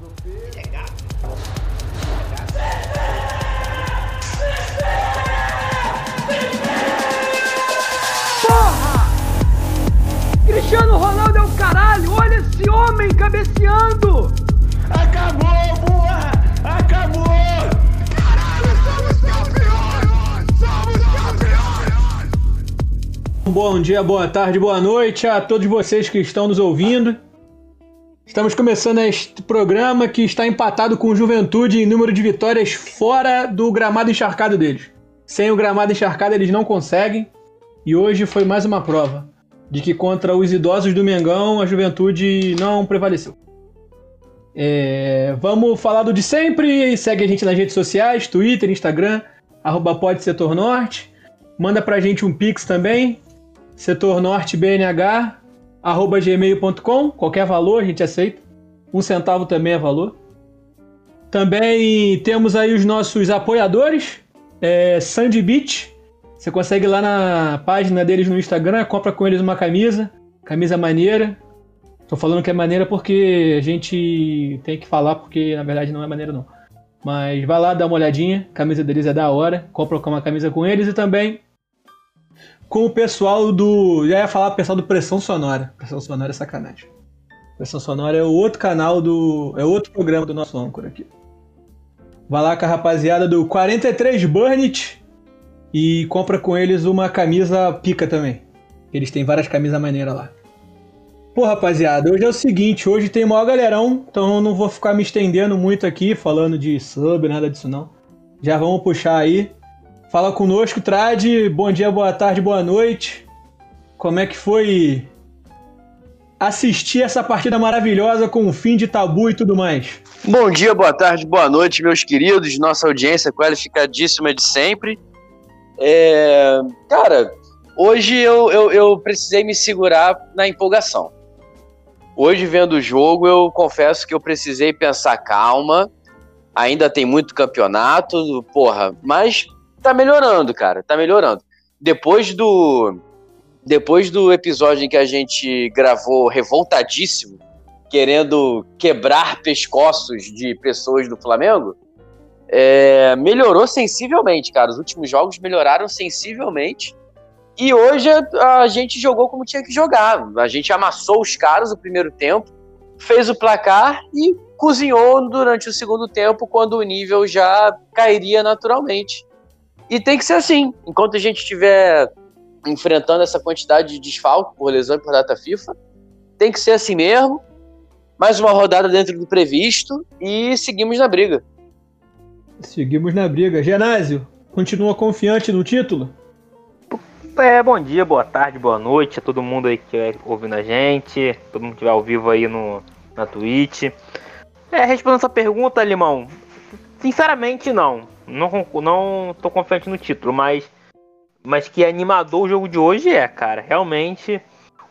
Ele é gato? Ele é Porra! Cristiano Ronaldo é o caralho! Olha esse homem cabeceando! Acabou, porra! Acabou! Caralho, somos campeões! Somos campeões! Bom dia, boa tarde, boa noite a todos vocês que estão nos ouvindo. Estamos começando este programa que está empatado com o Juventude em número de vitórias fora do gramado encharcado deles. Sem o gramado encharcado eles não conseguem. E hoje foi mais uma prova de que contra os idosos do Mengão a Juventude não prevaleceu. É, vamos falar do de sempre. Segue a gente nas redes sociais, Twitter, Instagram, arroba pode setor norte. Manda pra gente um pix também, setornortebnh arroba gmail.com, qualquer valor a gente aceita. Um centavo também é valor. Também temos aí os nossos apoiadores, é, Sandy Beach. Você consegue ir lá na página deles no Instagram, compra com eles uma camisa, camisa maneira. Tô falando que é maneira porque a gente tem que falar, porque na verdade não é maneira não. Mas vai lá, dá uma olhadinha, a camisa deles é da hora, compra uma camisa com eles e também com o pessoal do. Já ia falar pessoal do Pressão Sonora. Pressão Sonora é sacanagem. Pressão Sonora é o outro canal do. É outro programa do nosso âncora aqui. Vai lá com a rapaziada do 43 Burnit e compra com eles uma camisa pica também. Eles têm várias camisas maneiras lá. Pô, rapaziada, hoje é o seguinte, hoje tem maior galerão, então eu não vou ficar me estendendo muito aqui, falando de sub, nada disso não. Já vamos puxar aí. Fala conosco, Trad. Bom dia, boa tarde, boa noite. Como é que foi assistir essa partida maravilhosa com o fim de tabu e tudo mais? Bom dia, boa tarde, boa noite, meus queridos, nossa audiência qualificadíssima de sempre. É, cara, hoje eu, eu, eu precisei me segurar na empolgação. Hoje, vendo o jogo, eu confesso que eu precisei pensar calma. Ainda tem muito campeonato, porra, mas tá melhorando, cara, tá melhorando. Depois do depois do episódio em que a gente gravou revoltadíssimo, querendo quebrar pescoços de pessoas do Flamengo, é, melhorou sensivelmente, cara. Os últimos jogos melhoraram sensivelmente. E hoje a, a gente jogou como tinha que jogar. A gente amassou os caras no primeiro tempo, fez o placar e cozinhou durante o segundo tempo, quando o nível já cairia naturalmente. E tem que ser assim. Enquanto a gente estiver enfrentando essa quantidade de desfalque por lesão e por data FIFA, tem que ser assim mesmo. Mais uma rodada dentro do previsto e seguimos na briga. Seguimos na briga. Genásio, continua confiante no título? É, bom dia, boa tarde, boa noite a todo mundo aí que estiver ouvindo a gente, todo mundo que estiver ao vivo aí no, na Twitch. É, respondendo essa pergunta, Limão, sinceramente não. Não, não tô confiante no título, mas, mas que animador o jogo de hoje é, cara. Realmente,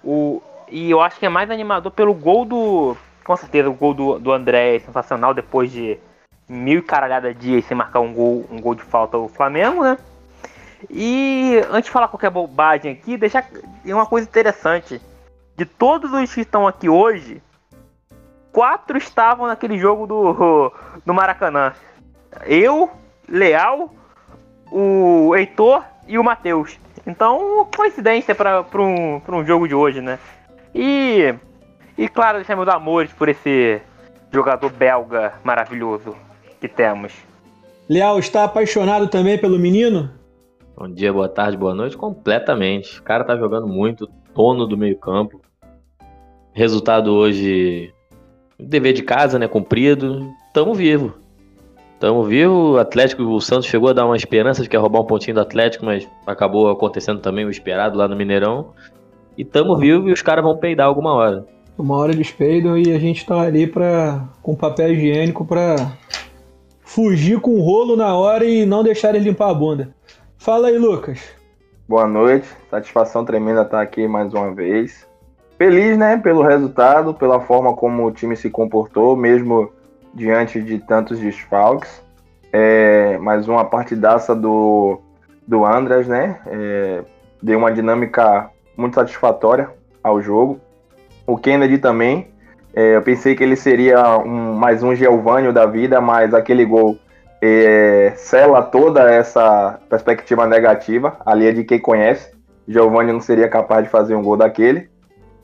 o, e eu acho que é mais animador pelo gol do. Com certeza, o gol do, do André é sensacional depois de mil e caralhada dias sem marcar um gol, um gol de falta o Flamengo, né? E antes de falar qualquer bobagem aqui, deixar uma coisa interessante. De todos os que estão aqui hoje, quatro estavam naquele jogo do, do Maracanã. Eu, Leal, o Heitor e o Matheus. Então, coincidência para um, um jogo de hoje, né? E, e claro, deixar meus amores por esse jogador belga maravilhoso que temos. Leal, está apaixonado também pelo menino? Bom dia, boa tarde, boa noite. Completamente. O cara tá jogando muito, dono do meio-campo. Resultado hoje, dever de casa, né? Cumprido. Tamo vivo. Tamo vivo. O Atlético, o Santos chegou a dar uma esperança de que ia roubar um pontinho do Atlético, mas acabou acontecendo também o esperado lá no Mineirão. E tamo vivo e os caras vão peidar alguma hora. Uma hora eles peidam e a gente tá ali pra, com papel higiênico pra fugir com o rolo na hora e não deixar ele limpar a bunda. Fala aí, Lucas. Boa noite, satisfação tremenda estar aqui mais uma vez. Feliz, né, pelo resultado, pela forma como o time se comportou, mesmo diante de tantos desfalques. É, mais uma partidaça do, do Andras, né? É, deu uma dinâmica muito satisfatória ao jogo. O Kennedy também É, eu pensei que ele seria um, mais um Geovânio da vida, mas aquele gol é, sela toda essa perspectiva negativa. Ali é de quem conhece. Giovanni não seria capaz de fazer um gol daquele.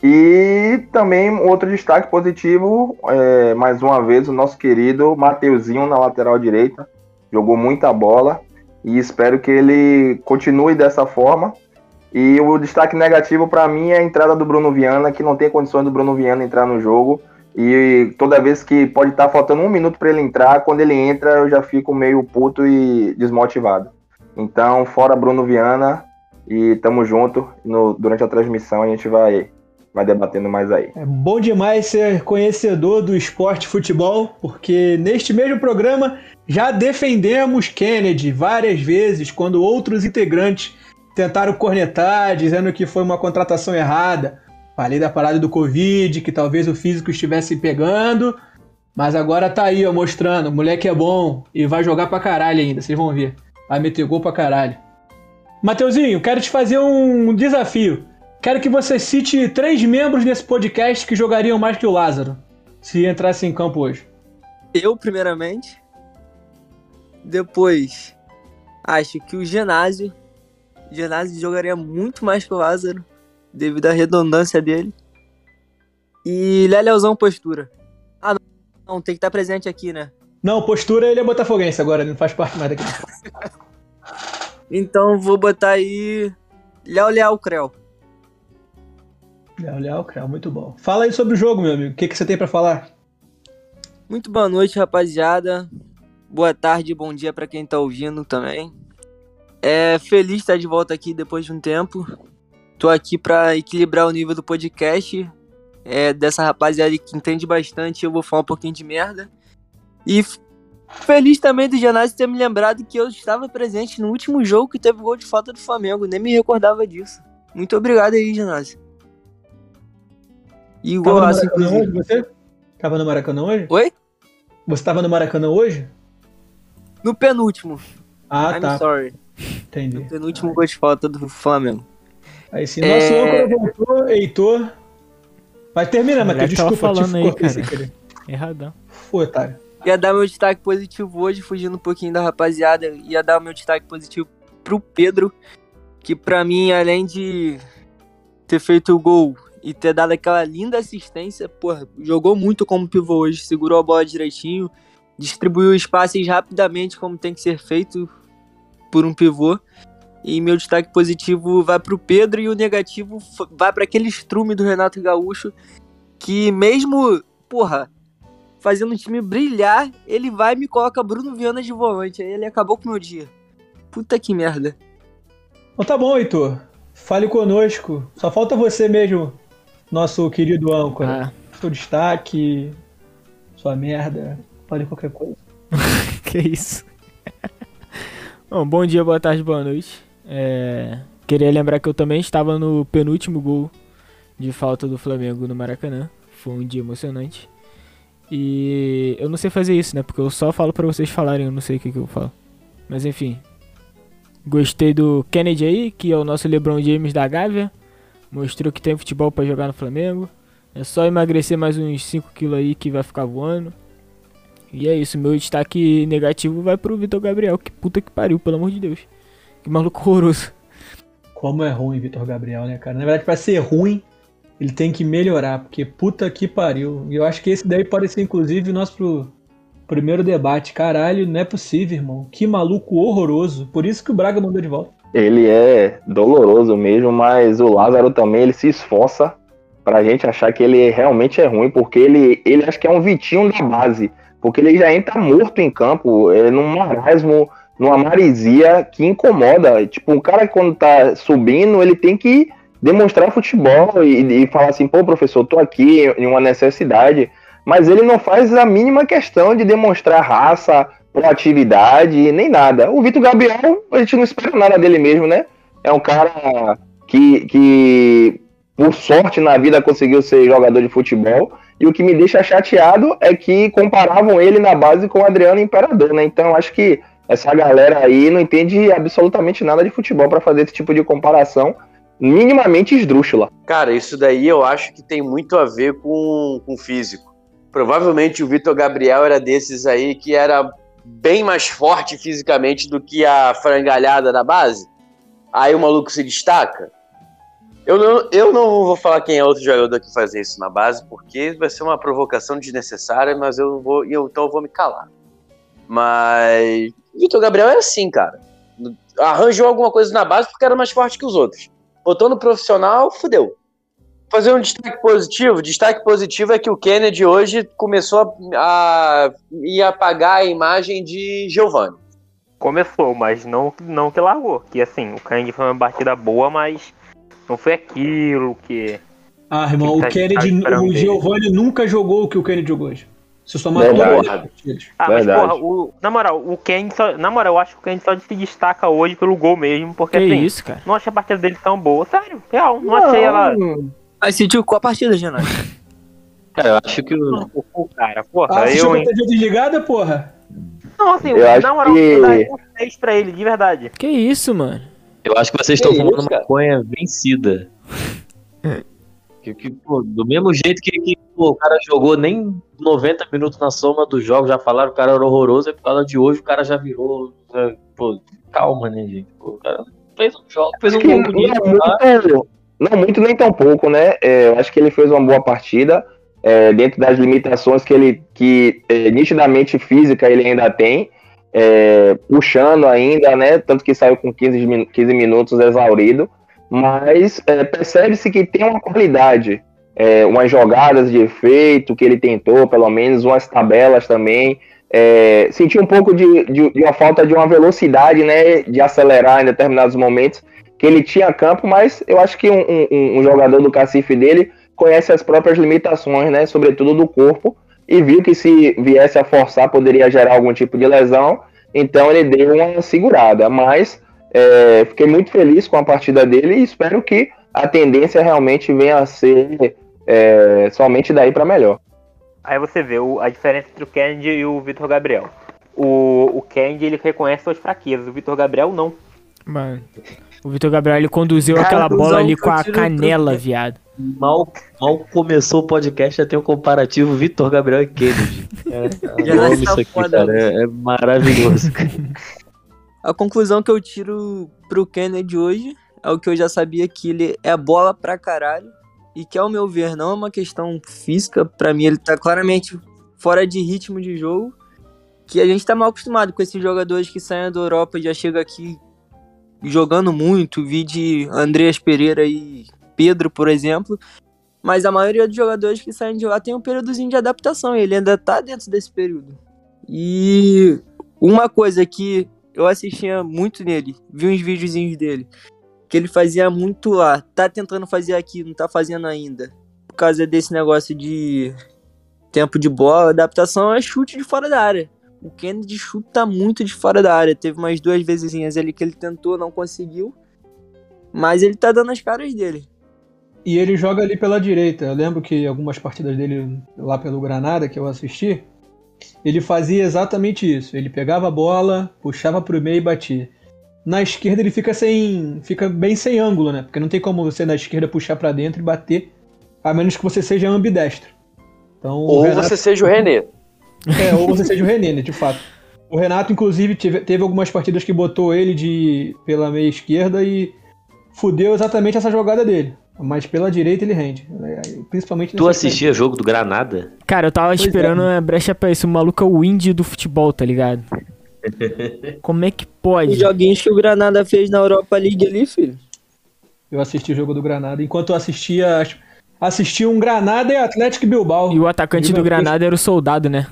E também outro destaque positivo, é, mais uma vez, o nosso querido Mateuzinho na lateral direita. Jogou muita bola e espero que ele continue dessa forma. E o destaque negativo para mim é a entrada do Bruno Viana, que não tem condições do Bruno Viana entrar no jogo. E toda vez que pode estar tá faltando um minuto para ele entrar, quando ele entra eu já fico meio puto e desmotivado. Então, fora Bruno Viana e tamo junto. No, durante a transmissão a gente vai vai debatendo mais aí. É bom demais ser conhecedor do esporte futebol, porque neste mesmo programa já defendemos Kennedy várias vezes quando outros integrantes tentaram cornetar, dizendo que foi uma contratação errada. Falei da parada do Covid, que talvez o físico estivesse pegando, mas agora tá aí, ó, mostrando, o moleque é bom e vai jogar pra caralho ainda, vocês vão ver. Vai meter gol pra caralho. Mateuzinho, quero te fazer um desafio. Quero que você cite três membros desse podcast que jogariam mais que o Lázaro, se entrasse em campo hoje. Eu, primeiramente. Depois, acho que o Genásio. O Genásio jogaria muito mais que o Lázaro, devido à redundância dele. E Leleuzão Postura. Ah, não, não, tem que estar presente aqui, né? Não, Postura ele é botafoguense agora, ele não faz parte mais daqui. então vou botar aí Léo Leal Creu. Léo Leal Creu, muito bom. Fala aí sobre o jogo, meu amigo. O que, que você tem para falar? Muito boa noite, rapaziada. Boa tarde, bom dia para quem tá ouvindo também. É feliz estar de volta aqui depois de um tempo. Tô aqui para equilibrar o nível do podcast. É, dessa rapaziada que entende bastante, eu vou falar um pouquinho de merda. E feliz também do Janazzi ter me lembrado que eu estava presente no último jogo que teve gol de falta do Flamengo. Nem me recordava disso. Muito obrigado aí, Janazzi. E o golaço, inclusive. Hoje, você? Tava no Maracanã hoje? Oi? Você tava no Maracanã hoje? No penúltimo. Ah, I'm tá. sorry. Entendi. No penúltimo gol de falta do Flamengo. Aí sim, nosso é... voltou, Heitor. Vai terminar, Matheus. Desculpa, falando aí, cara. Erradão. Foi, otário. Ia dar meu destaque positivo hoje, fugindo um pouquinho da rapaziada. Ia dar meu destaque positivo pro Pedro, que pra mim, além de ter feito o gol e ter dado aquela linda assistência, porra, jogou muito como pivô hoje, segurou a bola direitinho, distribuiu espaços rapidamente como tem que ser feito por um pivô. E meu destaque positivo vai para o Pedro e o negativo vai para aquele estrume do Renato Gaúcho que mesmo, porra, fazendo o time brilhar, ele vai e me coloca Bruno Viana de volante. Aí ele acabou com o meu dia. Puta que merda. Então tá bom, Heitor. Fale conosco. Só falta você mesmo nosso querido âncora. Ah. Seu destaque, sua merda, fale qualquer coisa. que isso. bom, bom dia, boa tarde, boa noite. É, queria lembrar que eu também estava no penúltimo gol de falta do Flamengo no Maracanã. Foi um dia emocionante. E eu não sei fazer isso, né? Porque eu só falo para vocês falarem, eu não sei o que, que eu falo. Mas enfim. Gostei do Kennedy aí, que é o nosso LeBron James da Gávea. Mostrou que tem futebol para jogar no Flamengo. É só emagrecer mais uns 5 kg aí que vai ficar voando. E é isso, meu destaque negativo vai pro Vitor Gabriel. Que puta que pariu, pelo amor de Deus. Que maluco horroroso. Como é ruim Vitor Gabriel, né, cara? Na verdade, pra ser ruim, ele tem que melhorar, porque puta que pariu. E eu acho que esse daí pode ser, inclusive, o nosso primeiro debate. Caralho, não é possível, irmão. Que maluco horroroso. Por isso que o Braga mandou de volta ele é doloroso mesmo, mas o Lázaro também ele se esforça pra gente achar que ele realmente é ruim, porque ele, ele acho que é um Vitinho da base, porque ele já entra morto em campo, é num marasmo, numa marisia que incomoda. Tipo, um cara quando tá subindo, ele tem que demonstrar futebol e, e falar assim, pô, professor, tô aqui em uma necessidade, mas ele não faz a mínima questão de demonstrar raça, proatividade, nem nada. O Vitor Gabriel, a gente não espera nada dele mesmo, né? É um cara que, que, por sorte na vida, conseguiu ser jogador de futebol. E o que me deixa chateado é que comparavam ele na base com o Adriano Imperador, né? Então acho que essa galera aí não entende absolutamente nada de futebol para fazer esse tipo de comparação. minimamente esdrúxula. Cara, isso daí eu acho que tem muito a ver com, com físico. Provavelmente o Vitor Gabriel era desses aí que era bem mais forte fisicamente do que a frangalhada da base. Aí o maluco se destaca. Eu não, eu não vou falar quem é outro jogador que faz isso na base, porque vai ser uma provocação desnecessária, mas eu vou, eu, então eu vou me calar. Mas Vitor Gabriel é assim, cara. Arranjou alguma coisa na base porque era mais forte que os outros. Botou no profissional, fudeu. Fazer um destaque positivo. Destaque positivo é que o Kennedy hoje começou a, a ir apagar a imagem de Giovanni. Começou, mas não, não que largou. Que assim, o Kang foi uma batida boa, mas não foi aquilo que. Ah, irmão, Que o tá- Kennedy, tá o. Giovanni nunca jogou o que o Kennedy jogou hoje. Se somar Verdade. todas as partidas. Ah, mas Verdade. porra, o, na moral, o Kang só. Na moral, eu acho que o Kang só se destaca hoje pelo gol mesmo, porque Que assim, isso, cara? não achei a partida dele tão boa. Sério, real, não, achei ela. Mas sentiu qual a partida, Renato? Cara, eu acho que o. Pô, cara, porra, Ah, eu. a hein? TV desligada, porra? Não, assim, Eu acho na moral, que- eu um 6 pra ele, de verdade. Que isso, mano? Eu acho que vocês Que estão fumando isso, cara? maconha vencida. Que, que, pô, do mesmo jeito que, que, pô, o cara jogou nem 90 minutos na soma dos jogos, já falaram que o cara era horroroso, é por causa de hoje o cara já virou. já- pô, calma, né, gente? Pô, o cara fez um jogo, fez um gol bonito. é tá? Não muito nem tão pouco, né? É, eu acho que ele fez uma boa partida. é, dentro das limitações que ele, que é, nitidamente física ele ainda tem, é, puxando ainda, né? Tanto que saiu com 15, min- 15 minutos exaurido, mas é, percebe-se que tem uma qualidade, é, umas jogadas de efeito que ele tentou, pelo menos, umas tabelas também. É, senti um pouco de, de, de uma falta de uma velocidade, né? De acelerar em determinados momentos que ele tinha campo, mas eu acho que um, um- um jogador do cacife dele conhece as próprias limitações, né, sobretudo do corpo, e viu que se viesse a forçar poderia gerar algum tipo de lesão, então ele deu uma segurada, mas é, fiquei muito feliz com a partida dele e espero que a tendência realmente venha a ser é, somente daí para melhor. Aí você vê o- a diferença entre o Kennedy e o Vitor Gabriel. O, o Kennedy, ele reconhece suas fraquezas, o Vitor Gabriel não. Mano. O Vitor Gabriel ele conduziu Cara, aquela bola ali com a canela, viado. Mal, mal começou o podcast, já tem um comparativo Vitor Gabriel e Kennedy. É, eu amo nasceu isso aqui, cara. É, é maravilhoso. A conclusão que eu tiro pro Kennedy hoje é o que eu já sabia que ele é bola pra caralho e que ao meu ver não é uma questão física, pra mim ele tá claramente fora de ritmo de jogo, que a gente tá mal acostumado com esses jogadores que saem da Europa e já chegam aqui jogando muito, vi de Andreas Pereira e Pedro, por exemplo, mas a maioria dos jogadores que saem de lá tem um períodozinho de adaptação, e ele ainda tá dentro desse período. E uma coisa que eu assistia muito nele, vi uns videozinhos dele, que ele fazia muito lá, tá tentando fazer aqui, não tá fazendo ainda. Por causa desse negócio de tempo de bola, adaptação é chute de fora da área. O Kennedy chuta muito de fora da área. Teve umas duas vezes ali que ele tentou, não conseguiu. Mas ele tá dando as caras dele. E ele joga ali pela direita. Eu lembro que algumas partidas dele lá pelo Granada, que eu assisti, ele fazia exatamente isso. Ele pegava a bola, puxava pro meio e batia. Na esquerda ele fica sem. fica bem sem ângulo, né? Porque não tem como você na esquerda puxar pra dentro e bater, a menos que você seja ambidestro. Então, o Ou Renato- você seja o René. É, ou você seja o René, né, de fato. O Renato, inclusive, teve, teve algumas partidas que botou ele de pela meia esquerda e fudeu exatamente essa jogada dele. Mas pela direita ele rende. né, Principalmente tu assistia jogo do Granada? Cara, eu tava Pois é. esperando uma brecha pra isso. O maluco é o indie do futebol, tá ligado? Como é que Os pode? joguinhos que o Granada fez na Europa League ali, filho. Eu assisti o jogo do Granada. Enquanto eu assistia. Assistia um Granada e Atlético Bilbao. E o atacante do Liverpool. Granada era o soldado, né?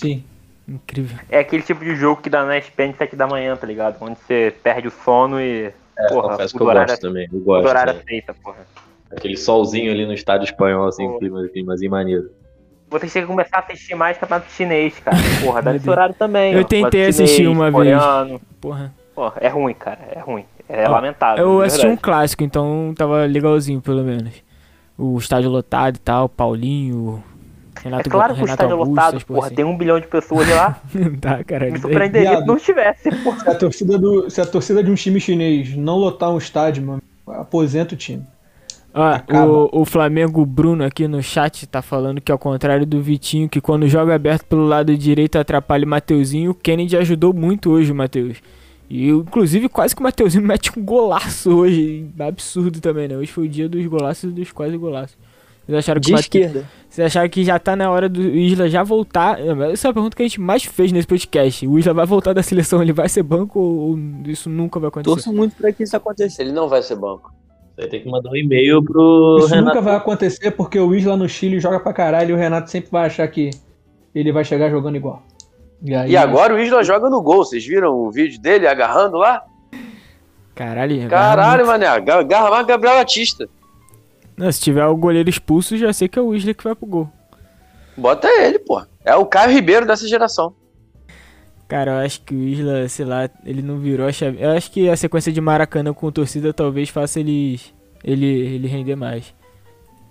Sim. Incrível. É aquele tipo de jogo que dá na ESPN 7 da manhã, tá ligado? Onde você perde o sono e. porra, Confesso que o eu gosto também. Eu o gosto. horário né? aceita, porra. Aquele solzinho ali no estádio espanhol, assim, Pô. clima, climazinho maneiro. Vocês têm que começar a assistir mais campeonato chinês, cara. Porra, dá esse horário também. Eu ó. tentei assistir chinês, uma vez. coreano. Porra. Porra, é ruim, cara. É ruim. É Ó, lamentável. Eu assisti um verdade. clássico, então tava legalzinho, pelo menos. O estádio lotado e tal, Paulinho, É Renato, claro que o estádio é Augusto, lotado, porra. assim. Tem um bilhão de pessoas lá. tá, caralho. Me surpreenderia Viado. se não tivesse, porra. Se a torcida, do, se a torcida de um time chinês não lotar um estádio, mano, aposenta o time. Ó, Acaba. o, o Flamengo Bruno aqui no chat tá falando que ao contrário do Vitinho, que quando joga aberto pelo lado direito atrapalha o Mateuzinho, o Kennedy ajudou muito hoje o Matheus. E inclusive quase que o Mateuzinho mete um golaço hoje. Absurdo também, né? Hoje foi o dia dos golaços e dos quase golaços. Vocês acharam que De esquerda. Vocês acharam que já tá na hora do Isla já voltar? Essa é a pergunta que a gente mais fez nesse podcast. O Isla vai voltar da seleção, ele vai ser banco ou isso nunca vai acontecer? Torço muito pra que isso aconteça. Ele não vai ser banco. Você tem que mandar um e-mail pro Isso Renato. nunca vai acontecer porque o Isla no Chile joga pra caralho e o Renato sempre vai achar que ele vai chegar jogando igual. E, aí, E agora o Isla joga no gol. Vocês viram o vídeo dele agarrando lá? Caralho, Caralho, mané. aga- Agarra mais Gabriel Batista. Não, se tiver o goleiro expulso, já sei que é o Isla que vai pro gol. Bota ele, pô. É o Caio Ribeiro dessa geração. Cara, eu acho que o Isla, sei lá, ele não virou a chave. Eu acho que a sequência de Maracanã com torcida talvez faça ele, ele, ele render mais.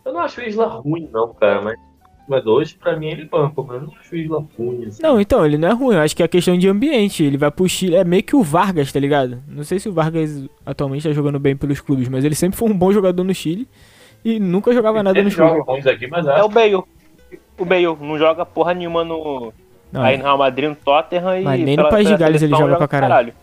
Eu não acho o Isla ruim, não, cara, mas, mas hoje, pra mim, ele banco, mas eu não acho o Isla ruim. Assim. Não, então, ele não é ruim, eu acho que é questão de ambiente. Ele vai pro Chile, é meio que o Vargas, tá ligado? Não sei se o Vargas atualmente tá jogando bem pelos clubes, mas ele sempre foi um bom jogador no Chile e nunca jogava nada joga ruins aqui, mas É o. Bale. O Bale não joga porra nenhuma no. Não, aí no Real Madrid, no Tottenham e. Mas nem no País de Gales ele seleção joga pra caralho.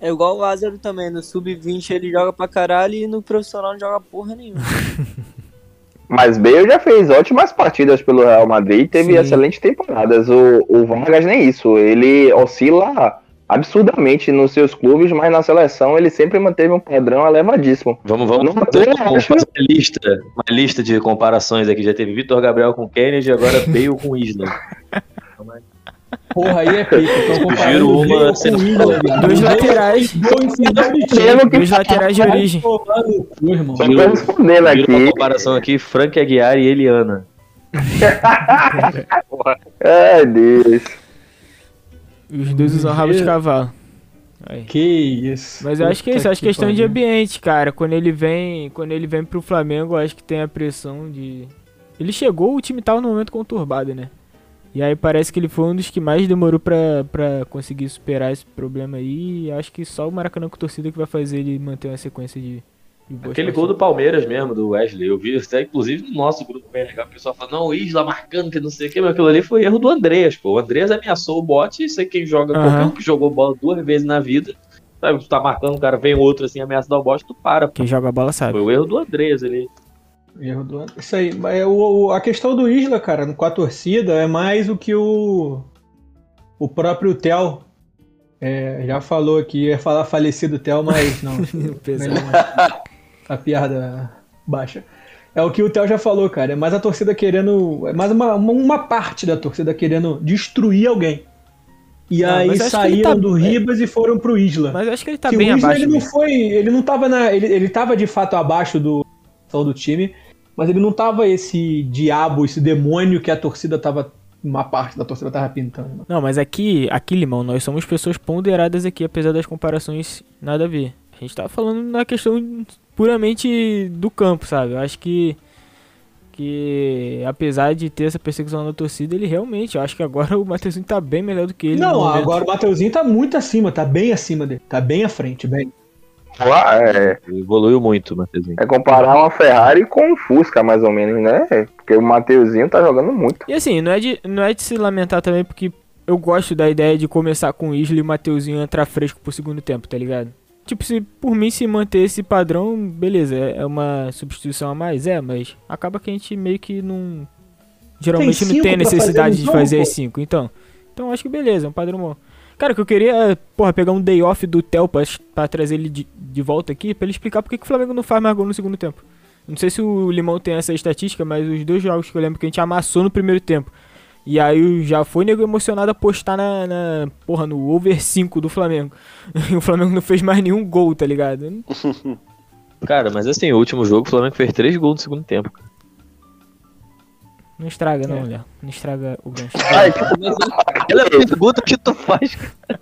É igual o Lázaro também. No sub-20 ele joga pra caralho e no profissional não joga porra nenhuma. Mas Bale já fez ótimas partidas pelo Real Madrid e teve Sim. excelentes temporadas. O, o Vargas nem isso. Ele oscila absurdamente nos seus clubes, mas na seleção ele sempre manteve um padrão elevadíssimo. Vamos, vamos, Não, fazer, vamos acho- fazer uma lista, uma lista de comparações aqui. Já teve Vitor Gabriel com Kennedy, agora Bale com Isla. Porra, aí é pica. Então, Sugiro uma O Bale laterais. Dois laterais de origem. Cu, irmão. Só Giro- tô respondendo Vira uma aqui. comparação aqui, Frank Aguiar e Eliana. Ai, Deus. Os dois usam rabo de cavalo. Aí. Que isso. Mas eu acho que é isso, acho questão de ambiente, cara. Quando ele vem, quando ele vem pro Flamengo, eu acho que tem a pressão de ele chegou, o time tava num momento conturbado, né? E aí parece que ele foi um dos que mais demorou pra, pra conseguir superar esse problema aí. E acho que só o Maracanã com torcida que vai fazer ele manter uma sequência de, Aquele gol do Palmeiras mesmo, do Wesley. Eu vi até, inclusive, no nosso grupo bem legal. O pessoal falando, não, o Isla marcando, que não sei o que, mas aquilo ali foi erro do Andreas, pô. O Andreas ameaçou o bote e sei quem joga, Aham. qualquer um que jogou bola duas vezes na vida. Sabe, tu tá marcando, o cara vem outro assim, ameaça dar o bote, tu para. Pô. Quem joga bola sabe. Foi o erro do Andreas ali. Erro do. Isso aí. Mas é o, o- a questão do Isla, cara, com a torcida, é mais o que o. O próprio Theo é, já falou aqui. Ia falar falecido Theo, mas não. Pesado. não. A piada baixa. É o que o Theo já falou, cara. É mais a torcida querendo. É mais uma, uma, parte da torcida querendo destruir alguém. E Ah, aí saíram tá- do Ribas e foram pro Isla. Mas eu acho que ele tá que bem o Isla abaixo. ele não mesmo. foi, ele não tava na, ele, ele tava de fato abaixo do do time, mas ele não tava esse diabo, esse demônio que a torcida tava uma parte da torcida tava pintando. Não, mas aqui, aqui, Limão, nós somos pessoas ponderadas aqui, apesar das comparações nada a ver. A gente tá falando na questão puramente do campo, sabe? Eu acho que que apesar de ter essa perseguição da torcida, ele realmente, eu acho que agora o Matheusinho tá bem melhor do que ele. não, agora o Mateuzinho tá muito acima, tá bem acima dele, tá bem à frente, bem. Ué, É, Evoluiu muito, Matheusinho. é comparar uma Ferrari com um Fusca, mais ou menos, né? Porque o Mateuzinho tá jogando muito. E assim, não é, de, não é de se lamentar também, porque eu gosto da ideia de começar com o Isla e o Mateuzinho entrar fresco pro segundo tempo, tá ligado? Tipo, se por mim se manter esse padrão, beleza, é é uma substituição a mais, é, mas acaba que a gente meio que não. Geralmente não tem pra fazer necessidade no de jogo, fazer pô. as 5, então. Então acho que beleza, é um padrão bom. Cara, que eu queria, é, porra, pegar um day off do Theo pra, pra trazer ele de, de volta aqui, pra ele explicar por que que o Flamengo não faz mais gol no segundo tempo. Não sei se o Limão tem essa estatística, mas os dois jogos que eu lembro que a gente amassou no primeiro tempo. E aí já foi nego emocionado a postar na, na- porra, no over 5 do Flamengo. E o Flamengo não fez mais nenhum gol, tá ligado? Cara, mas assim, o último jogo o Flamengo fez três gols no segundo tempo. Não estraga não, Léo. Não estraga o gancho. Ai, Aquela pergunta que tu faz, cara.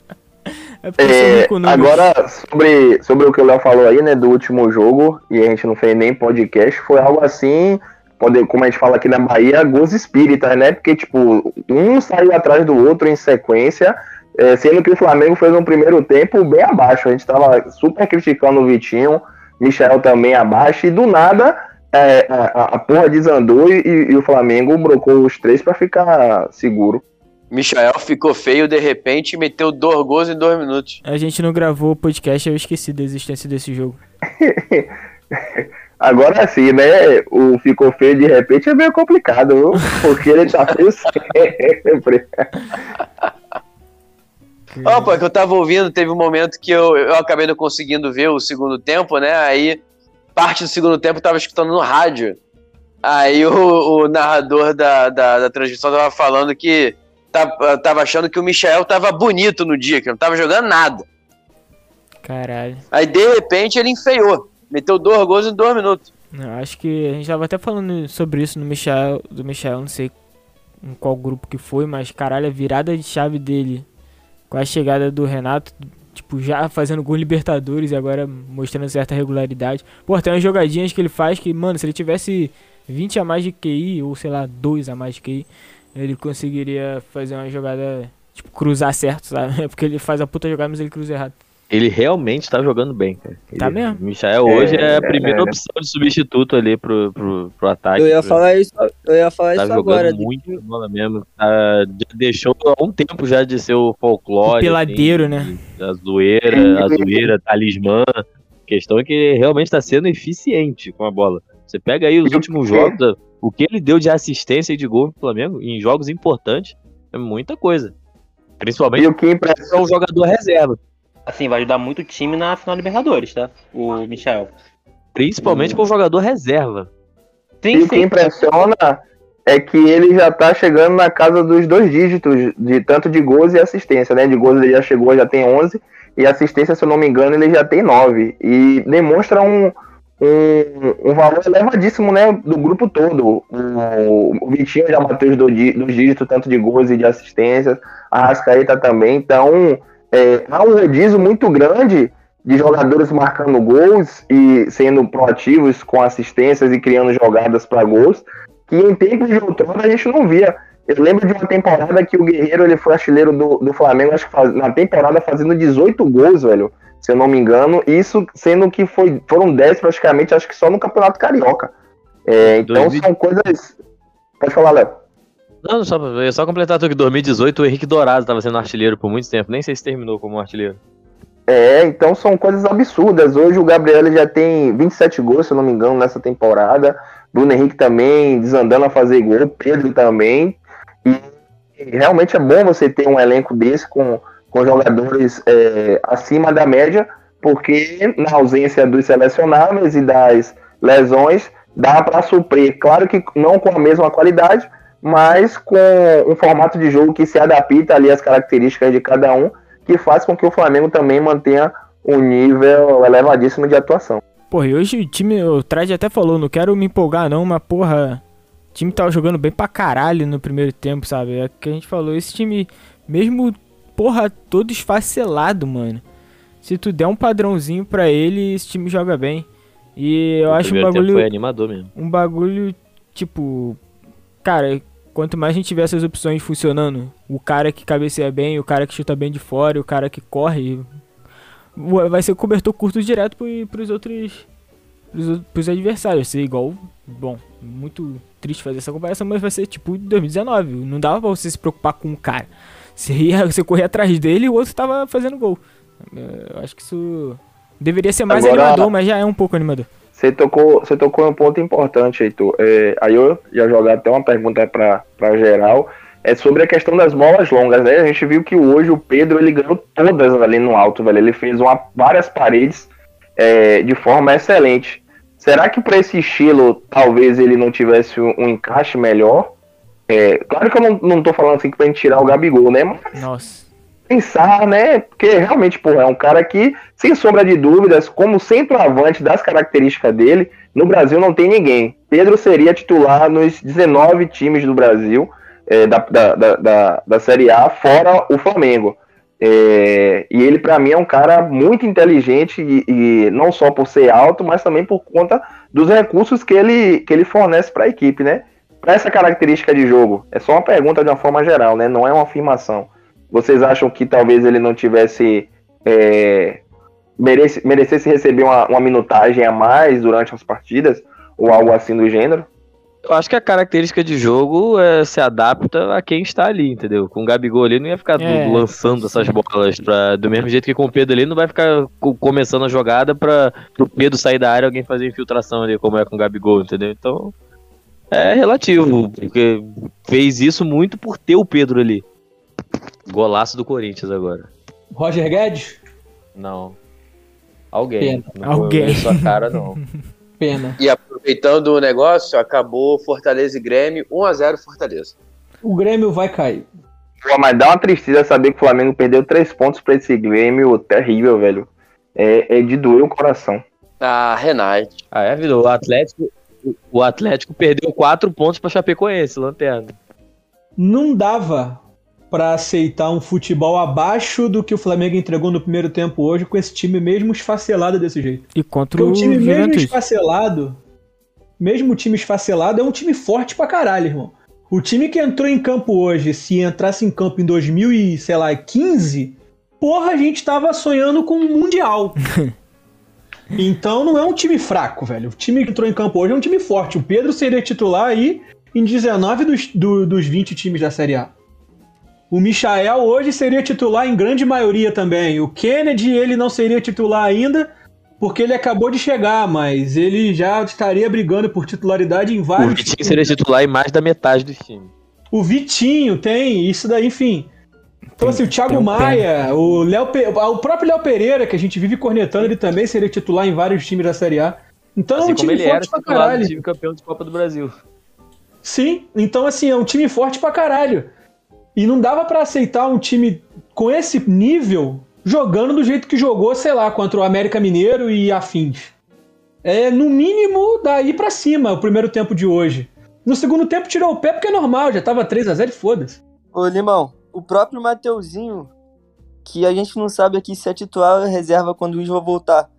É É, agora, sobre, sobre o que o Léo falou aí, né, do último jogo, e a gente não fez nem podcast, foi algo assim, pode, como a gente fala aqui na Bahia, gols espíritas, né? Porque, tipo, um saiu atrás do outro em sequência, é, sendo que o Flamengo fez um primeiro tempo bem abaixo. A gente tava super criticando o Vitinho, Michel também abaixo, e do nada é, a, a porra desandou e, e o Flamengo brocou os três pra ficar seguro. Michael ficou feio de repente e meteu dois gols em dois minutos. A gente não gravou o podcast, eu esqueci da existência desse jogo. Agora sim, né? O ficou feio de repente é meio complicado, viu? porque ele tá feio sempre. Opa, que eu tava ouvindo, teve um momento que eu, eu acabei não conseguindo ver o segundo tempo, né? Aí, parte do segundo tempo eu tava escutando no rádio. Aí o, o narrador da, da, da transmissão tava falando que tava, tava achando que o Michel tava bonito no dia, que não tava jogando nada. Caralho. Aí, de repente, ele enfeiou. Meteu dois gols em dois minutos. Não, acho que a gente tava até falando sobre isso no Michel, do Michel, não sei em qual grupo que foi, mas caralho, a virada de chave dele com a chegada do Renato, tipo, já fazendo gol Libertadores e agora mostrando certa regularidade. Pô, tem umas jogadinhas que ele faz que, mano, se ele tivesse 20 a mais de QI, ou sei lá, 2 a mais de QI, ele conseguiria fazer uma jogada, tipo, cruzar certo, sabe? Porque ele faz a puta jogada, mas ele cruza errado. Ele realmente tá jogando bem, cara. Ele, Tá mesmo? O Michael hoje é, É, a primeira é. opção de substituto ali pro, pro, pro ataque. Eu ia pro- falar isso, eu ia falar Tá isso jogando agora. muito bola mesmo. Tá, já deixou há um tempo já de ser o folclore. O peladeiro, assim, né? A zoeira, a zoeira, talismã. A questão é que ele realmente tá sendo eficiente com a bola. Você pega aí os E últimos jogos, o que ele deu de assistência e de gol pro Flamengo em jogos importantes é muita coisa. E Principalmente o que impressiona é um jogador reserva. Assim, vai ajudar muito o time na final Libertadores, tá? O Michel. Principalmente com o jogador reserva. E Sim, o que impressiona é que ele já tá chegando na casa dos dois dígitos, de tanto de gols e assistência, né? De gols ele já chegou, já tem 11, e assistência, se eu não me engano, ele já tem 9. E demonstra um, um, um valor elevadíssimo, né? Do grupo todo. O, o Vitinho já bateu os dois dígitos, tanto de gols e de assistências, a Rascaeta também. Então, é, há um rodízio muito grande de jogadores marcando gols e sendo proativos com assistências e criando jogadas para gols, que em tempos de outrora a gente não via. Eu lembro de uma temporada que o Guerreiro ele foi artilheiro do, do Flamengo, acho que faz- na temporada fazendo 18 gols, velho, se eu não me engano, isso sendo que foi, foram 10 praticamente, acho que só no Campeonato Carioca. É, então 2000. são coisas. Pode falar, Léo. Não, só, só completar tu que em 2018 o Henrique Dourado estava sendo artilheiro por muito tempo. Nem sei se terminou como artilheiro. É, então são coisas absurdas. Hoje o Gabriel já tem 27 gols, se eu não me engano, nessa temporada. Bruno Henrique também desandando a fazer gol, Pedro também. E realmente é bom você ter um elenco desse com, com jogadores é, acima da média, porque na ausência dos selecionáveis e das lesões, dá para suprir. Claro que não com a mesma qualidade, mas com um formato de jogo que se adapta ali às características de cada um, que faz com que o Flamengo também mantenha um nível elevadíssimo de atuação. Porra, e hoje o time, o Trad até falou, não quero me empolgar não, mas porra, o time tava jogando bem pra caralho no primeiro tempo, sabe? É que a gente falou, esse time, mesmo, porra, todo esfacelado, mano. Se tu der um padrãozinho pra ele, esse time joga bem. E eu o acho um primeiro tempo bagulho, foi animador mesmo. um bagulho, tipo, cara, quanto mais a gente tiver essas opções funcionando, o cara que cabeceia bem, o cara que chuta bem de fora, o cara que corre, va- vai ser cobertor curto direto pro, pros outros, pros, ou- pros adversários. Ser igual, bom, muito triste fazer essa comparação, mas vai ser tipo 2019. Não dava pra você se preocupar com um cara. Você ia, você corria atrás dele e o outro tava fazendo gol. É, Eu acho que isso deveria ser mais Agora- animador, mas já é um pouco animador. Você tocou, você tocou um ponto importante, Heitor. É, aí eu ia jogar até uma pergunta para geral. É sobre a questão das bolas longas, né? A gente viu que hoje o Pedro ele ganhou todas ali no alto, velho. Ele fez uma, várias paredes é, de forma excelente. Será que para esse estilo talvez ele não tivesse um, um encaixe melhor? É, claro que eu não, não tô falando assim que pra gente tirar o Gabigol, né? Mas Nossa. Pensar, né? Porque realmente, pô, é um cara que, sem sombra de dúvidas, como centroavante das características dele, no Brasil não tem ninguém. Pedro seria titular nos 19 times do Brasil, é, da, da, da, da, Série A, fora o Flamengo. É, e ele, pra mim, é um cara muito inteligente, e, e não só por ser alto, mas também por conta dos recursos que ele, que ele fornece para a equipe, né? Para essa característica de jogo, é só uma pergunta de uma forma geral, né? Não é uma afirmação. Vocês acham que talvez ele não tivesse é, merece, merecesse receber uma, uma minutagem a mais durante as partidas, ou algo assim do gênero. Eu acho que a característica de jogo é, se adapta a quem está ali, entendeu? Com o Gabigol ali não ia ficar É. lançando essas bolas pra, do mesmo jeito que com o Pedro ali, não vai ficar co- começando a jogada pra o Pedro sair da área e alguém fazer infiltração ali, como é com o Gabigol, entendeu? Então é relativo, porque fez isso muito por ter o Pedro ali. Golaço do Corinthians agora. Roger Guedes? Não. Alguém. Pena. Não Alguém. sua cara, não. Pena. E aproveitando o negócio, acabou Fortaleza e Grêmio, 1x0 Fortaleza. O Grêmio vai cair. Pô, mas dá uma tristeza saber que o Flamengo perdeu três pontos pra esse Grêmio terrível, velho. É, é de doer o coração. Ah, Renate. Ah, é, Vitor? O Atlético, o Atlético perdeu quatro pontos pra Chapecoense, lanterna. Não dava pra aceitar um futebol abaixo do que o Flamengo entregou no primeiro tempo hoje com esse time mesmo esfacelado desse jeito. E contra Porque o time mesmo Juventude. esfacelado, mesmo o time esfacelado, é um time forte pra caralho, irmão. O time que entrou em campo hoje, se entrasse em campo em 2015, porra, a gente tava sonhando com um Mundial. então não é um time fraco, velho. O time que entrou em campo hoje é um time forte. O Pedro seria titular aí em 19 dos, do- dos 20 times da Série A. O Michael hoje seria titular em grande maioria também. O Kennedy, ele não seria titular ainda, porque ele acabou de chegar, mas ele já estaria brigando por titularidade em O vários Vitinho times. seria titular em mais da metade dos times. O Vitinho tem, isso daí, enfim. Então, assim, o Thiago um Maia, o, Léo Pe- o próprio Léo Pereira, que a gente vive cornetando, ele também seria titular em vários times da Série A. Então é Assim um como time forte pra do caralho. time campeão de Copa do Brasil. Sim, então assim, é um time forte pra caralho. E não dava pra aceitar um time com esse nível jogando do jeito que jogou, sei lá, contra o América Mineiro e afins. É no mínimo daí pra cima o primeiro tempo de hoje. No segundo tempo tirou o pé porque é normal, já tava 3 a 0 e foda-se. Ô, Limão, o próprio Mateuzinho, que a gente não sabe aqui se é titular ou reserva quando o Isla voltar.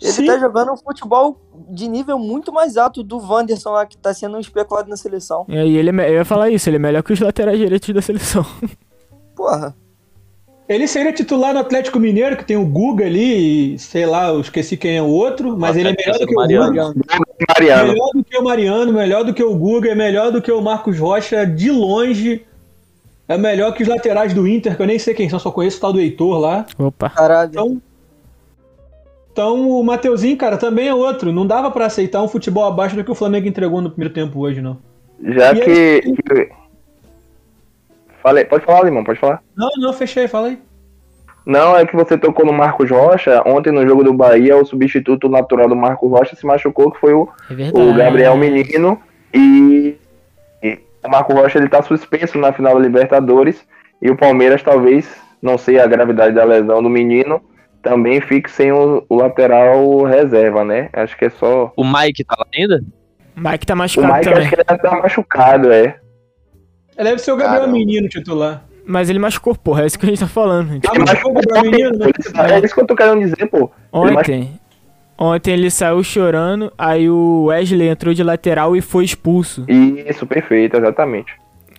Ele Sim. tá jogando um futebol de nível muito mais alto do Wanderson lá, que tá sendo especulado na seleção. E aí ele é eu ia falar isso, ele é melhor que os laterais direitos da seleção. Porra. Ele seria titular no Atlético Mineiro, que tem o Guga ali, e sei lá, eu esqueci quem é o outro, mas ele é melhor do que o Mariano. Guga. Mariano. Melhor do que o Mariano, melhor do que o Guga, é melhor do que o Marcos Rocha, de longe. É melhor que os laterais do Inter, que eu nem sei quem são, só conheço o tal do Heitor lá. Opa. Caralho. Então, então o Mateuzinho, cara, também é outro. Não dava pra aceitar um futebol abaixo do que o Flamengo entregou no primeiro tempo hoje, não. Já E que. que- Falei, pode falar, Limão, pode falar. Não, não, fechei, fala aí. Não, é que você tocou no Marcos Rocha. Ontem no jogo do Bahia, o substituto natural do Marcos Rocha se machucou, que foi o, É o Gabriel Menino. E, e o Marcos Rocha ele tá suspenso na final da Libertadores. E o Palmeiras, talvez, não sei a gravidade da lesão do menino, também fique sem o, o lateral reserva, né? Acho que é só. O Mike tá lá ainda? Mike tá O machucado Mike também. acho que ele tá machucado, é. Deve ser o Gabriel Caramba. Menino titular. Mas ele machucou, porra, é isso que a gente tá falando. gente. Ah, mas foi o Gabriel Menino, né? É isso que eu tô querendo dizer, pô. Ele Ontem. Ontem ele saiu chorando, aí o Wesley entrou de lateral e foi expulso. Isso, perfeito, exatamente.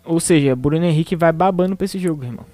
Ou seja, Bruno Henrique vai babando pra esse jogo, irmão.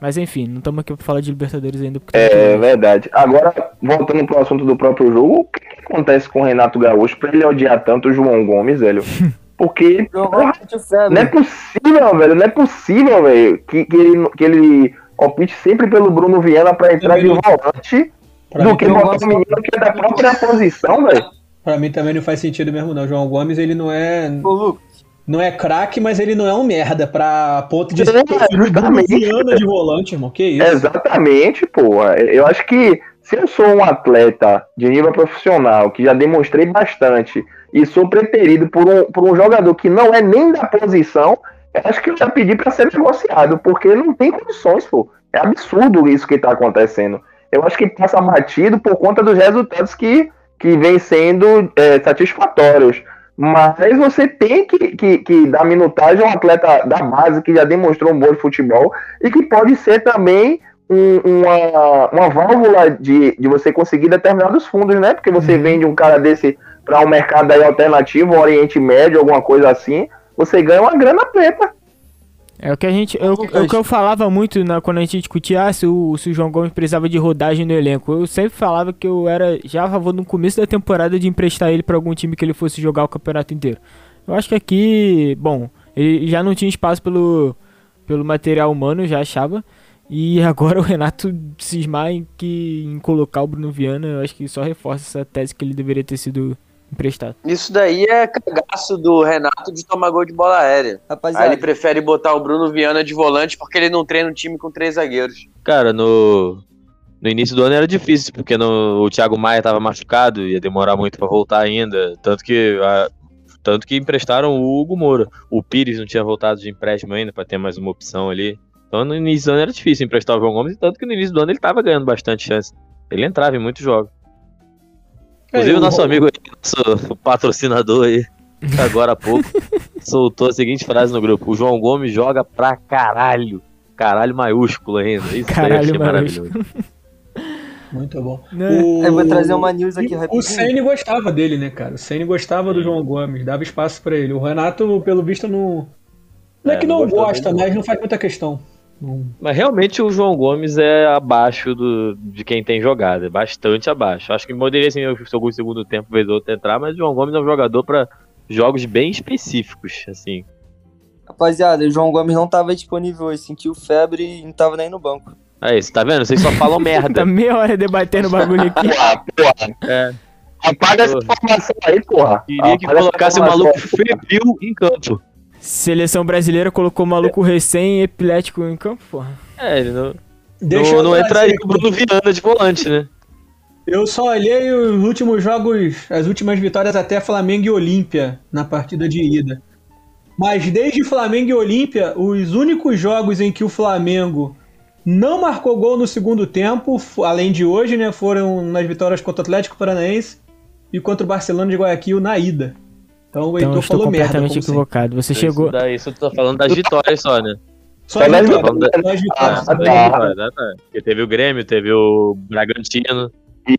Mas enfim, não estamos aqui pra falar de Libertadores ainda. Porque É verdade. Agora, voltando pro assunto do próprio jogo, o que, que acontece com o Renato Gaúcho pra ele odiar tanto o João Gomes, velho? Porque muito febre. não é possível, velho. Não é possível, velho, que, que, ele, que ele opte sempre pelo Bruno Viana pra entrar de volante Pra do que botar o menino que é da própria posição, velho. Pra mim também não faz sentido mesmo, não. João Gomes, ele não é. Ô, Lucas, Não é craque, mas ele não é um merda pra ponto de É, justamente. De volante, irmão. Que isso? Exatamente, pô. Eu acho que se eu sou um atleta de nível profissional, que já demonstrei bastante, e sou preterido por um, por um jogador que não é nem da posição, eu acho que eu já pedi pra ser negociado, porque não tem condições, pô. É absurdo isso que tá acontecendo. Eu acho que passa batido por conta dos resultados que, que vêm sendo é, satisfatórios. Mas você tem que, que, que dar minutagem a um atleta da base que já demonstrou um bom futebol e que pode ser também um- uma, uma válvula de, de você conseguir determinados fundos, né? Porque você vende um cara desse para um mercado aí alternativo, um Oriente Médio, alguma coisa assim, você ganha uma grana preta. É o que a gente. É o, é o que eu falava muito na, quando a gente discutia ah, se, o, se o João Gomes precisava de rodagem no elenco. Eu sempre falava que eu era já a favor no começo da temporada de emprestar ele pra algum time que ele fosse jogar o campeonato inteiro. Eu acho que aqui, bom, ele já não tinha espaço pelo, pelo material humano, eu já achava. E agora o Renato cismar em, que, em colocar o Bruno Viana, eu acho que só reforça essa tese que ele deveria ter sido emprestado. Isso daí é cagaço do Renato de tomar gol de bola aérea. Rapaziada, Aí ele prefere botar o Bruno Viana de volante porque ele não treina um time com três zagueiros. Cara, no, no início do ano era difícil, porque no, o Thiago Maia tava machucado, ia demorar muito pra voltar ainda. Tanto que, a- tanto que emprestaram o Hugo Moura. O Pires não tinha voltado de empréstimo ainda pra ter mais uma opção ali. Então no início do ano era difícil emprestar o João Gomes, tanto que no início do ano ele tava ganhando bastante chance. Ele entrava em muitos jogos. Inclusive É, o nosso o- amigo aí, nosso patrocinador aí, agora há pouco, soltou a seguinte frase no grupo: O João Gomes joga pra caralho. Caralho maiúsculo ainda. Isso Caralho achei maiúsculo. maravilhoso. Muito bom. O- eu vou trazer uma news aqui O rapidinho. Ceni gostava dele, né, cara? O Ceni gostava do João Gomes, dava espaço pra ele. O Renato, pelo visto, não. Não é, É, que não não gosta, mas não faz muita questão. Não- Mas realmente o João Gomes é abaixo do, de quem tem jogado, é bastante abaixo. Acho que poderia sim algum segundo tempo, vez ou outra entrar, mas o João Gomes é um jogador pra jogos bem específicos, assim. Rapaziada, o João Gomes não tava disponível hoje, sentiu febre e não tava nem no banco. É isso, tá vendo? Vocês só falam Tá merda. meia hora debatendo o bagulho aqui. Porra, porra. É. Apaga essa informação aí, porra. Queria que Apaga essa colocasse o maluco febril em campo. Seleção brasileira colocou o maluco recém-epilético em campo, porra. É, ele não, Deixa não, eu não trazer entraria aqui. o Bruno Viana de volante, né? Eu só olhei os últimos jogos, as últimas vitórias até Flamengo e Olímpia na partida de ida. Mas desde Flamengo e Olímpia, os únicos jogos em que o Flamengo não marcou gol no segundo tempo, além de hoje, né, foram nas vitórias contra o Atlético Paranaense e contra o Barcelona de Guayaquil na ida. Então o Então Heitor eu estou falou merda. completamente equivocado. Você chegou. Isso, daí, isso eu tô falando das vitórias só, né? Só Tá as mais vitórias, Ah. Ah, das tá. vitórias, ah, tá. Porque teve o Grêmio, teve o Bragantino.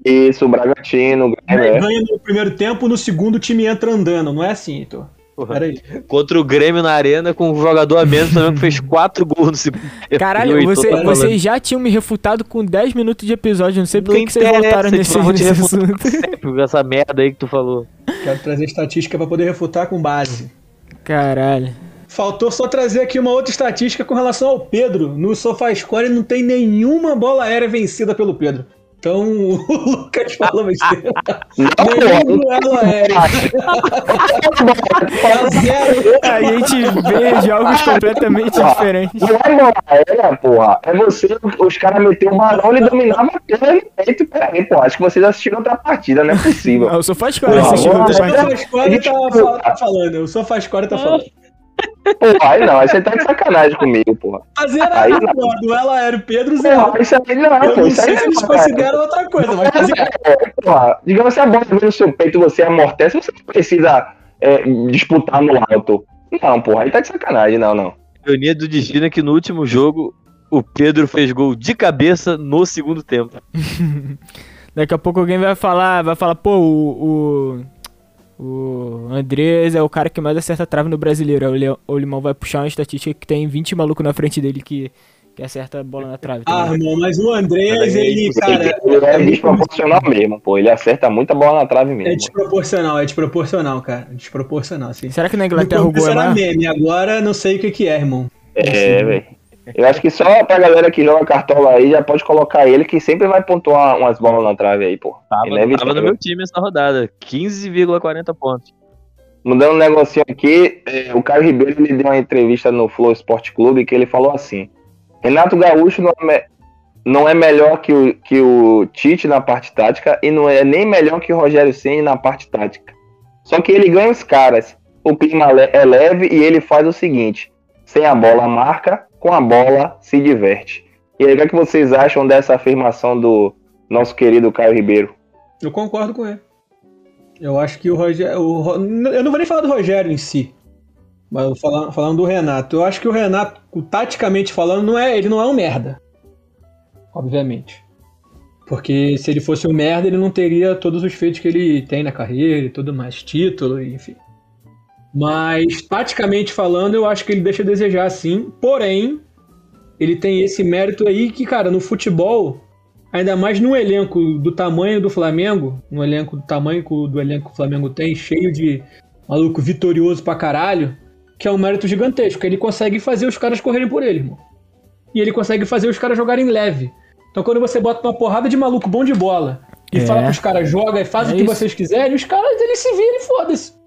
Isso, o Bragantino, o Grêmio, é. Ganha no primeiro tempo, no segundo o time entra andando. Não é assim, Heitor. Porra. Peraí. Contra o Grêmio na arena com um jogador a menos também que fez quatro gols no segundo tempo. Caralho, você, vocês já tinham me refutado com 10 minutos de episódio. Não sei por que vocês voltaram nesse, eu vou te nesse refutar assunto. sempre essa merda aí que tu falou. Quero trazer estatística pra poder refutar com base. Caralho. Faltou só trazer aqui uma outra estatística com relação ao Pedro. No SofaScore não tem nenhuma bola aérea vencida pelo Pedro. Então o Lucas falou besteira. Duelo aéreo. Tá zero. A gente vê jogos completamente diferentes. Não é aérea, porra. É você, os caras meteram um balão e dominavam aquele peito. Peraí, pô, acho que vocês assistiram outra partida, não é possível. Ah, o SofaScore Porra, assistiu outra O partida. SofaScore tá, fal- tá falando. O SofaScore tá falando. Porra, aí não, aí você tá de sacanagem comigo, porra. Tá zero Aí não. pô. Duelo aéreo Pedro zero. Porra, isso aí não, Eu pô, não isso aí sei se eles não, consideram outra coisa, mas zero. É, porra, digamos se a bola vem no seu peito e você amortece, você não precisa é, disputar no alto. Não, porra, aí tá de sacanagem, não, não. Ironia do destino é que no último jogo o Pedro fez gol de cabeça no segundo tempo. Daqui a pouco alguém vai falar, vai falar, pô, o, o, o Andrés é o cara que mais acerta a trave no brasileiro. Aí o, Leão- o Limão vai puxar uma estatística que tem 20 malucos na frente dele que, que acerta a bola na trave. tá Ah, irmão, mas o Andrés, ele, cara, Ele é desproporcional mesmo, pô. Ele acerta muita bola na trave é mesmo. desproporcional, é desproporcional, cara. É desproporcional, assim. Será que na Inglaterra o gol é era meme, agora não sei o que que é, irmão. É, velho. Eu acho que só pra galera que joga cartola aí já pode colocar ele que sempre vai pontuar umas bolas na trave aí, pô. Tava, Inevitável. tava no meu time essa rodada. 15,40 pontos. Mudando um negocinho aqui, é, o Caio Ribeiro ele deu uma entrevista no Flow Esporte Clube que ele falou assim: Renato Gaúcho não é, não é melhor que o, que o Tite na parte tática e não é nem melhor que o Rogério Ceni na parte tática. Só que ele ganha os caras. O clima é leve e ele faz o seguinte: sem a bola marca, com a bola se diverte. E aí, o que, é que vocês acham dessa afirmação do nosso querido Caio Ribeiro? Eu concordo com ele. Eu acho que o Rogério. o eu não vou nem falar do Rogério em si. Mas falar- falando do Renato. Eu acho que o Renato, taticamente falando, não é, ele não é um merda. Obviamente. Porque se ele fosse um merda, ele não teria todos os feitos que ele tem na carreira e tudo mais, título, enfim. Mas, taticamente falando, eu acho que ele deixa a desejar sim. Porém, ele tem esse mérito aí que, cara, no futebol, ainda mais num elenco do tamanho do Flamengo, um elenco do tamanho que o- do elenco que o Flamengo tem, cheio de maluco vitorioso pra caralho, que é um mérito gigantesco. Ele consegue fazer os caras correrem por ele, irmão. E ele consegue fazer os caras jogarem leve. Então quando você bota uma porrada de maluco bom de bola e É. fala pros caras, joga e faz É o que isso. vocês quiserem, os caras eles se viram e foda-se.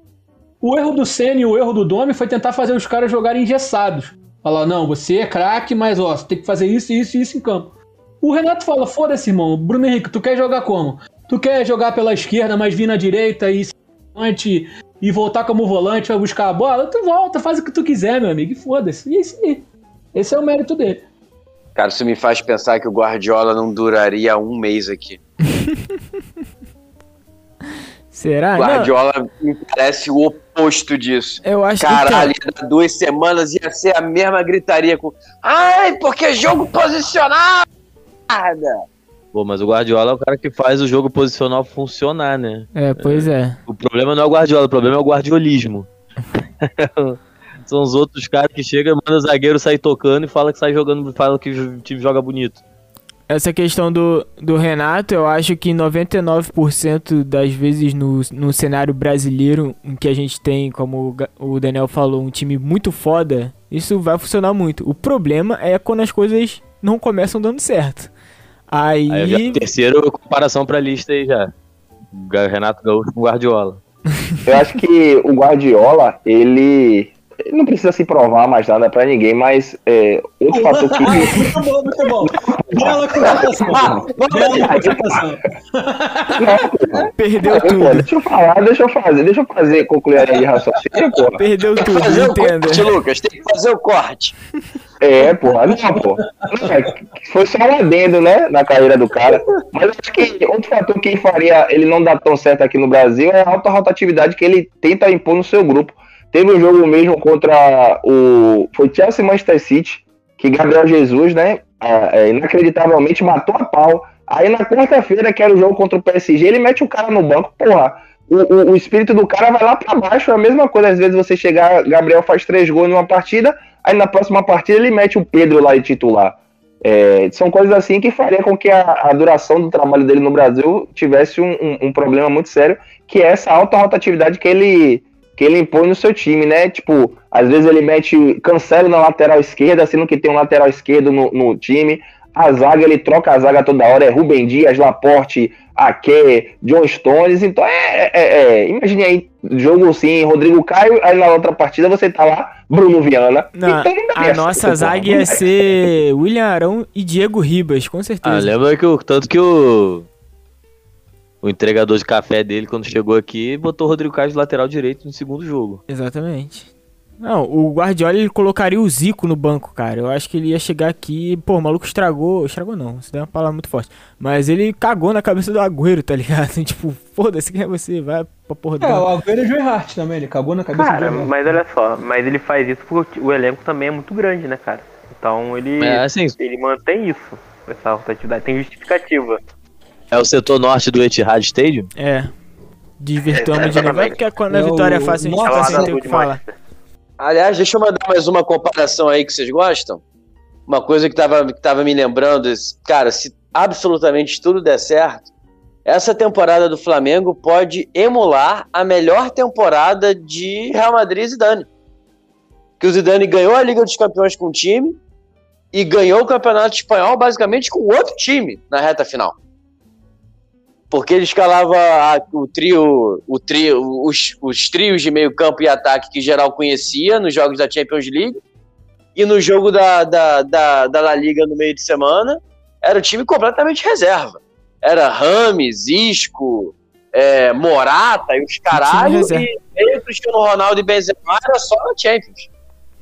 O erro do Senna e o erro do Domi foi tentar fazer os caras jogarem engessados. Falar, não, você é craque, mas ó, você tem que fazer isso, isso e isso em campo. O Renato fala, foda-se, irmão. Bruno Henrique, tu quer jogar como? Tu quer jogar pela esquerda, mas vir na direita e ser volante e voltar como volante pra buscar a bola? Tu volta, faz o que tu quiser, meu amigo, e foda-se. E é isso aí. Esse é o mérito dele. Cara, isso me faz pensar que o Guardiola não duraria um mês aqui. Será? O Guardiola me parece o oposto disso. Não, eu acho Caralho, que. ia dar duas semanas ia ser a mesma gritaria com. Ai, porque jogo posicionado! Pô, mas o Guardiola é o cara que faz o jogo posicional funcionar, né? É, pois é. O problema não é o Guardiola, o problema é o guardiolismo. São os outros caras que chegam, manda o zagueiro sair tocando e fala que sai jogando, fala que o time joga bonito. Essa questão do, do Renato, eu acho que 99% das vezes no, no cenário brasileiro, em que a gente tem, como o Daniel falou, um time muito foda, isso vai funcionar muito. O problema é quando as coisas não começam dando certo. Aí, Aí já terceira comparação pra lista aí já. Renato Gaúcho com Guardiola. Eu acho que o Guardiola, ele não precisa se provar mais nada pra ninguém, mas é, outro fator que. muito bom, muito bom. Bela contratação. Bela contratação. perdeu Pô, tudo. deixa eu falar, deixa eu fazer, deixa eu fazer, concluir a linha de raciocínio, porra. Perdeu tudo, Fazer o entenda. corte, Lucas, tem que fazer o corte. É, porra, não, pô. É Foi só um adendo, né, na carreira do cara. Mas acho que outro fator que faria ele não dar tão certo aqui no Brasil é a alta rotatividade que ele tenta impor no seu grupo. Teve um jogo mesmo contra o. Foi Chelsea Manchester City, que Gabriel Jesus, né, é, inacreditavelmente matou a pau. Aí na quarta-feira, que era o jogo contra o PSG, ele mete o cara no banco, porra. O, o, o espírito do cara vai lá pra baixo, é a mesma coisa. Às vezes você chegar, Gabriel faz três gols numa partida, aí na próxima partida ele mete o Pedro lá de titular. É, são coisas assim que faria com que a, a duração do trabalho dele no Brasil tivesse um, um- um problema muito sério, que é essa alta rotatividade que ele, que ele impõe no seu time, né? Tipo, às vezes ele mete cancelo na lateral esquerda, sendo que tem um lateral esquerdo no, no time. A zaga, ele troca a zaga toda hora, é Rubem Dias, Laporte, Aké, John Stones. Então é, é, é imagine aí, jogo assim, Rodrigo Caio, aí na outra partida você tá lá, Bruno Viana. Não, Então não a nossa zaga ia ser William Arão e Diego Ribas, com Ah, certeza. lembra que o tanto que o o entregador de café dele quando chegou aqui botou o Rodrigo Caio de lateral direito no segundo jogo. Exatamente. Não, o Guardiola ele colocaria o Zico no banco, cara. Eu acho que ele ia chegar aqui, pô, o maluco estragou, estragou não, isso daí é uma palavra muito forte. Mas ele cagou na cabeça do Agüero, tá ligado? tipo, foda-se quem é você, vai pra porra do É, o. Agüero é Joe Hart também, ele cagou na cabeça Cara, do Joe mas olha só, mas ele faz isso porque o elenco também é muito grande, né, cara? Então ele, É, assim, ele mantém isso, essa rotatividade, tem justificativa. É o setor norte do Etihad Stadium? É. Desvirtuamos de novo, é porque quando a É vitória é fácil a gente fica sem ter o que falar. Aliás, deixa eu mandar mais uma comparação aí que vocês gostam. Uma coisa que tava, que tava me lembrando, cara, se absolutamente tudo der certo, essa temporada do Flamengo pode emular a melhor temporada de Real Madrid e Zidane. Que o Zidane ganhou a Liga dos Campeões com o time e ganhou o Campeonato Espanhol basicamente com outro time na reta final. Porque ele escalava a- o trio, o trio os, os trios de meio campo e ataque que geral conhecia nos jogos da Champions League. E no jogo da, da, da, da La Liga no meio de semana, era o time completamente reserva. Era Rames, Isco, é, Morata e os caralho. reserva. E meio Cristiano Ronaldo e Benzema era só na Champions.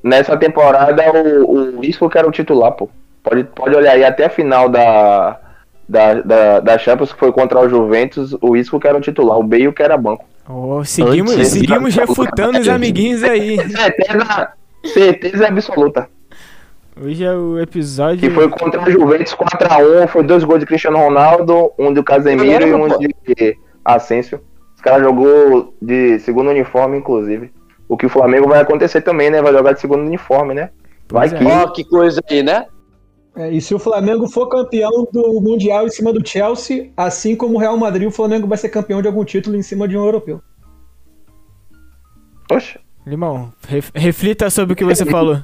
Nessa temporada, o, o Isco que era o titular, pô. Pode, pode olhar aí até a final da, da, da, da Champions, que foi contra o Juventus, o Isco que era o titular, o Bale que era banco. Oh, seguimos, Antes- seguimos refutando os amiguinhos aí. Certeza, certeza absoluta. Hoje é o episódio. Que foi contra o Juventus 4x1, foi dois gols de Cristiano Ronaldo, um do Casemiro e um Pô. de Asensio. Os caras jogou de segundo uniforme, inclusive. o que o Flamengo vai acontecer também, né? Vai jogar de segundo uniforme, né? Vai é. que. Ó, que coisa aí, né? É, e se o Flamengo for campeão do Mundial em cima do Chelsea, assim como o Real Madrid, o Flamengo vai ser campeão de algum título em cima de um europeu. Poxa, Limão, ref- reflita sobre o que você falou.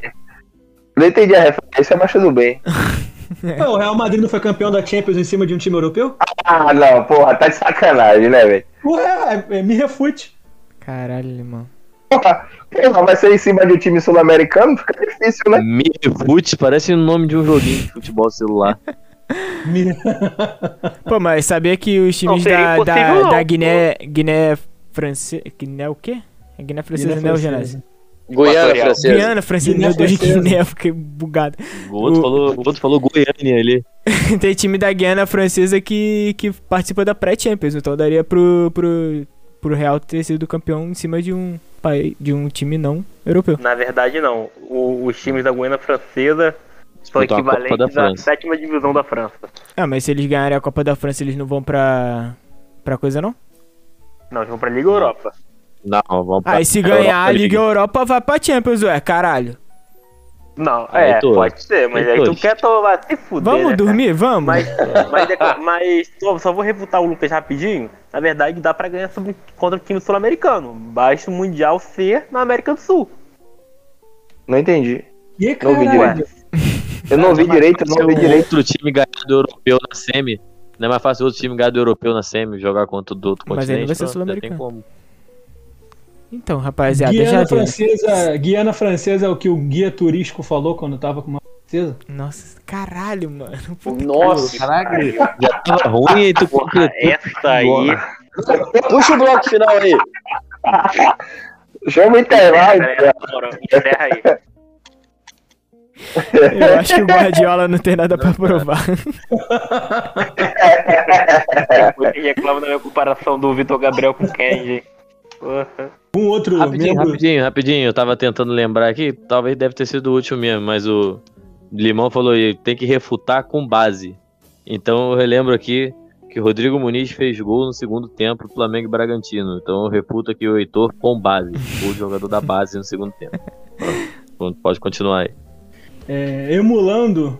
não entendi a referência, mas tudo bem. Pô, o Real Madrid não foi campeão da Champions em cima de um time europeu? Ah, não, porra, tá de sacanagem, né, velho? Ué, é, me refute. Caralho, Limão. Porra, vai ser em cima de um time sul-americano? Fica difícil, né? Mirfute parece o nome de um joguinho de futebol celular. Pô, mas sabia que os times seria da, da, não. da Guiné. Guiné Francesa. Guiné o quê? É Guiné Francesa, Guiné né, o Francesa. Genésio? Guiana Equatorial. Francesa. Guiana Francesa, meu Deus. Guiné, eu fiquei bugado. O outro, O- falou, o outro falou Goiânia ali. Tem time da Guiana Francesa que, que participa da pré-Champions, então daria pro, pro, pro Real ter sido campeão em cima de um, pai- de um time não europeu. Na verdade, não. O- os times da Guiana Francesa são a equivalentes da à sétima divisão da França. Ah, mas se eles ganharem a Copa da França, eles não vão pra. pra coisa não? Não, eles vão pra Liga Europa. Não, vamos pra Aí se Europa ganhar a League. Liga Europa, vai pra Champions, ué, caralho. Não, Aí, é, tô. pode ser, mas Aí, aí tu quer to- vai se fuder. Vamos né, dormir? Vamos? Mas, mas, mas só, só vou refutar o Lucas rapidinho. Na verdade, dá pra ganhar sobre, contra o time sul-americano. Basta o Mundial ser na América do Sul. Não entendi. E Não ouvi direito. Eu não ouvi direito, eu não Se ouvi o direito. outro time ganhar do europeu na semi, não é mais fácil outro time ganhar do europeu na semi jogar contra o do outro Mas aí não continente? vai ser sul-americano. Então, rapaziada, já Guiana deu. Francesa, Guiana Francesa é o que o guia turístico falou quando tava com uma francesa? Nossa, caralho, mano. Puta Nossa, Caraca, já tava ruim e tu Porra, essa aí. puxa o bloco final aí. Chama o intervalo. Encerra aí. Eu acho que o Guardiola não tem nada pra provar. Reclama da minha comparação do Vitor Gabriel com o Kenji. Porra. Um outro Rapidinho, membro. rapidinho, rapidinho. Eu tava tentando lembrar aqui, talvez deve ter sido o último mesmo, mas o Limão falou aí, tem que refutar com base. Então eu relembro aqui que o Rodrigo Muniz fez gol no segundo tempo pro Flamengo e Bragantino. Então eu reputo aqui o Heitor com base, o jogador da base no segundo tempo. Pronto, Pode continuar aí. é, emulando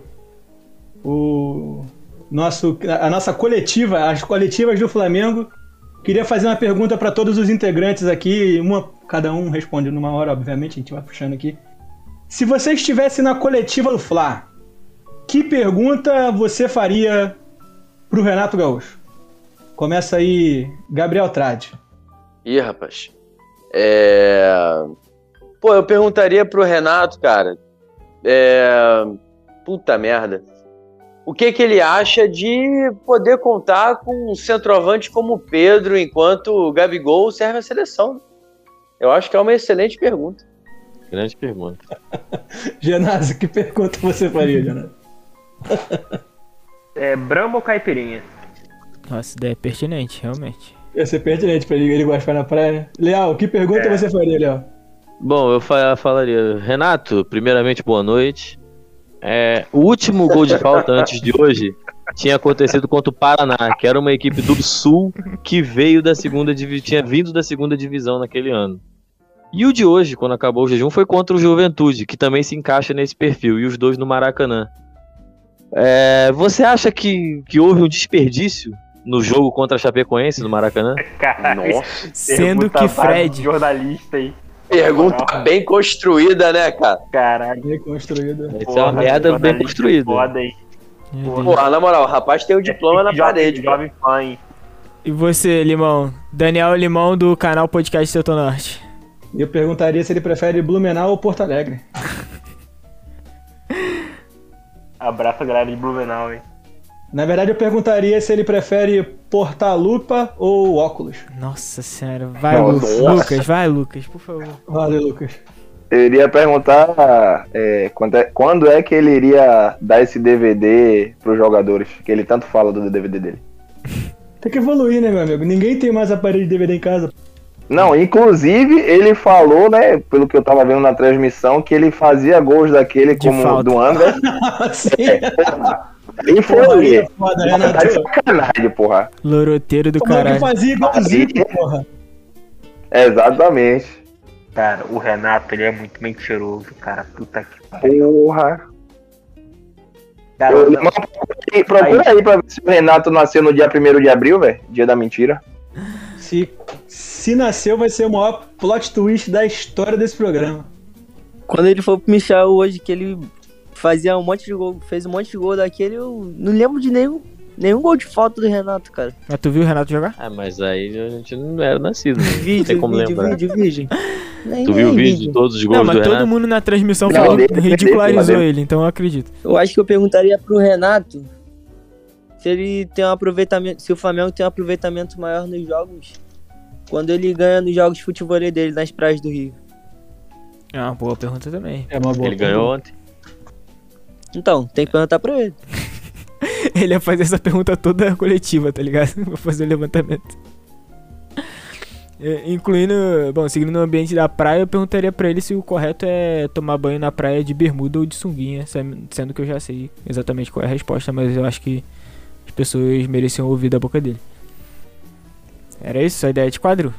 o nosso, a nossa coletiva, as coletivas do Flamengo. Queria fazer uma pergunta para todos os integrantes aqui, uma cada um responde numa hora, obviamente, a gente vai puxando aqui. Se você estivesse na coletiva do Fla, que pergunta você faria pro Renato Gaúcho? Começa aí, Gabriel Trade. Ih, rapaz. É... Pô, eu perguntaria pro Renato, cara. É... Puta merda. O que que ele acha de poder contar com um centroavante como o Pedro enquanto o Gabigol serve a seleção? Eu acho que é uma excelente pergunta. Grande pergunta. Genásio, que pergunta você faria, Genásio? É Brahma ou Caipirinha? Nossa, ideia é pertinente, realmente. Ia ser pertinente pra ele, ele gosta de ficar na praia. Leal, que pergunta É. você faria, Leal? Bom, eu fa- falaria, Renato, primeiramente boa noite. É, o último gol de falta antes de hoje tinha acontecido contra o Paraná, que era uma equipe do Sul que veio da segunda tinha vindo da segunda divisão naquele ano. E o de hoje, quando acabou o jejum, foi contra o Juventude, que também se encaixa nesse perfil, e os dois no Maracanã. É, você acha que, que houve um desperdício no jogo contra a Chapecoense no Maracanã? Caralho. Nossa. Sendo que Fred. Jornalista aí. Pergunta bem construída, né, cara? Caralho. Bem construída. Isso é uma merda bem jornalista construída. Foda, hein? Porra, na moral, o rapaz tem o diploma na Jovem- parede. Jovem fã, hein? E você, Limão? Daniel Limão do canal Podcast Setor Norte. Eu perguntaria se ele prefere Blumenau ou Porto Alegre. Abraço a galera de Blumenau, hein? Na verdade, eu perguntaria se ele prefere porta-lupa ou óculos. Nossa senhora, vai, Nossa. Lu- Lucas, vai, Lucas, por favor. Valeu, Lucas. Eu iria perguntar é, quando, é, quando é que ele iria dar esse DVD pros jogadores, que ele tanto fala do DVD dele. Tem que evoluir, né, meu amigo? Ninguém tem mais aparelho de DVD em casa. Não, inclusive ele falou, né, pelo que eu tava vendo na transmissão, que ele fazia gols daquele De como falta. do André. Sim. E Porra, aí é foi. foda, Tá de Renato. sacanagem, porra. Loroteiro do Como é que caralho. fazia igualzinho, porra? Exatamente. Cara, o Renato, ele é muito mentiroso, cara. Puta que pariu. Porra. Cara, Eu, não- não, procura, procura aí pra ver se o Renato nasceu no dia 1 de abril, velho. Dia da mentira. Se, se nasceu, vai ser o maior plot twist da história desse programa. Quando ele foi pro Michel hoje, que ele fazia um monte de gol, fez um monte de gol daquele, eu não lembro de nenhum, nenhum gol de falta do Renato, cara. Mas tu viu o Renato jogar? Ah, mas aí a gente não era nascido, né? Não tem Vídeo, como vídeo, lembrar. vídeo, vídeo. Nem- Tu viu o vídeo de todos os gols Não, mas do todo Renato? mundo na transmissão Não, falou, ridicularizou ele, então eu acredito. Eu acho que eu perguntaria pro Renato se ele tem um aproveitamento, se o Flamengo tem um aproveitamento maior nos jogos quando ele ganha nos jogos de futebol dele nas praias do Rio. É uma boa pergunta também. É uma boa. Ele ganhou ontem. Então, tem que perguntar pra ele. Ele ia fazer essa pergunta toda coletiva, tá ligado? Vou fazer o levantamento. É, Incluindo, bom, seguindo no ambiente da praia, eu perguntaria pra ele se o correto é tomar banho na praia de bermuda ou de sunguinha, sendo que eu já sei exatamente qual é a resposta, mas eu acho que as pessoas mereciam ouvir da boca dele. Era isso? A ideia de quadro?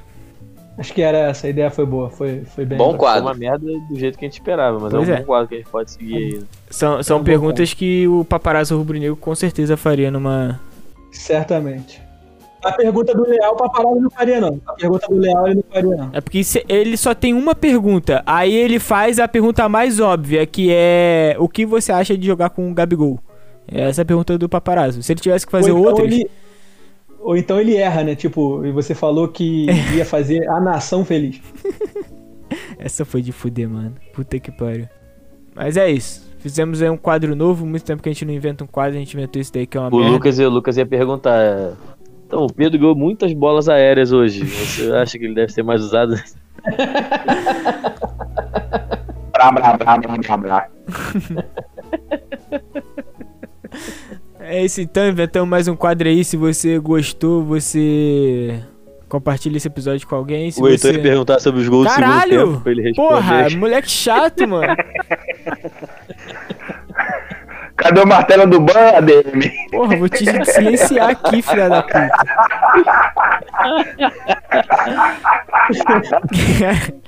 Acho que era essa, a ideia foi boa, foi, foi bem. Bom Foi quadro. uma merda do jeito que a gente esperava, mas Pois é um é. bom quadro que a gente pode seguir aí. São, são bom perguntas que o paparazzo rubro-negro com certeza faria numa. Certamente. A pergunta do Leal, parar, ele não faria, não. A pergunta do Leal, ele não faria, não. É porque se- ele só tem uma pergunta. Aí ele faz a pergunta mais óbvia, que é o que você acha de jogar com o Gabigol? Essa é a pergunta do paparazzo. Se ele tivesse que fazer ou então outras. Ele, ou então ele erra, né? Tipo, e você falou que ia fazer a nação feliz. Essa foi de fuder, mano. Puta que pariu. Mas é isso. Fizemos aí um quadro novo. Muito tempo que a gente não inventa um quadro. A gente inventou esse daí que é uma O merda. Lucas, o Lucas ia perguntar. é, Então, o Pedro ganhou muitas bolas aéreas hoje. Você acha que ele deve ser mais usado? Brá, brá, brá, brá, brá. É isso então. Inventamos mais um quadro aí. Se você gostou, você. Compartilha esse episódio com alguém. Se o Heitor você... ia perguntar sobre os gols do Caralho! segundo tempo pra ele responder. Porra, moleque chato, mano. Cadê o martelo do ban, ADM? Porra, vou te silenciar aqui, filha da puta.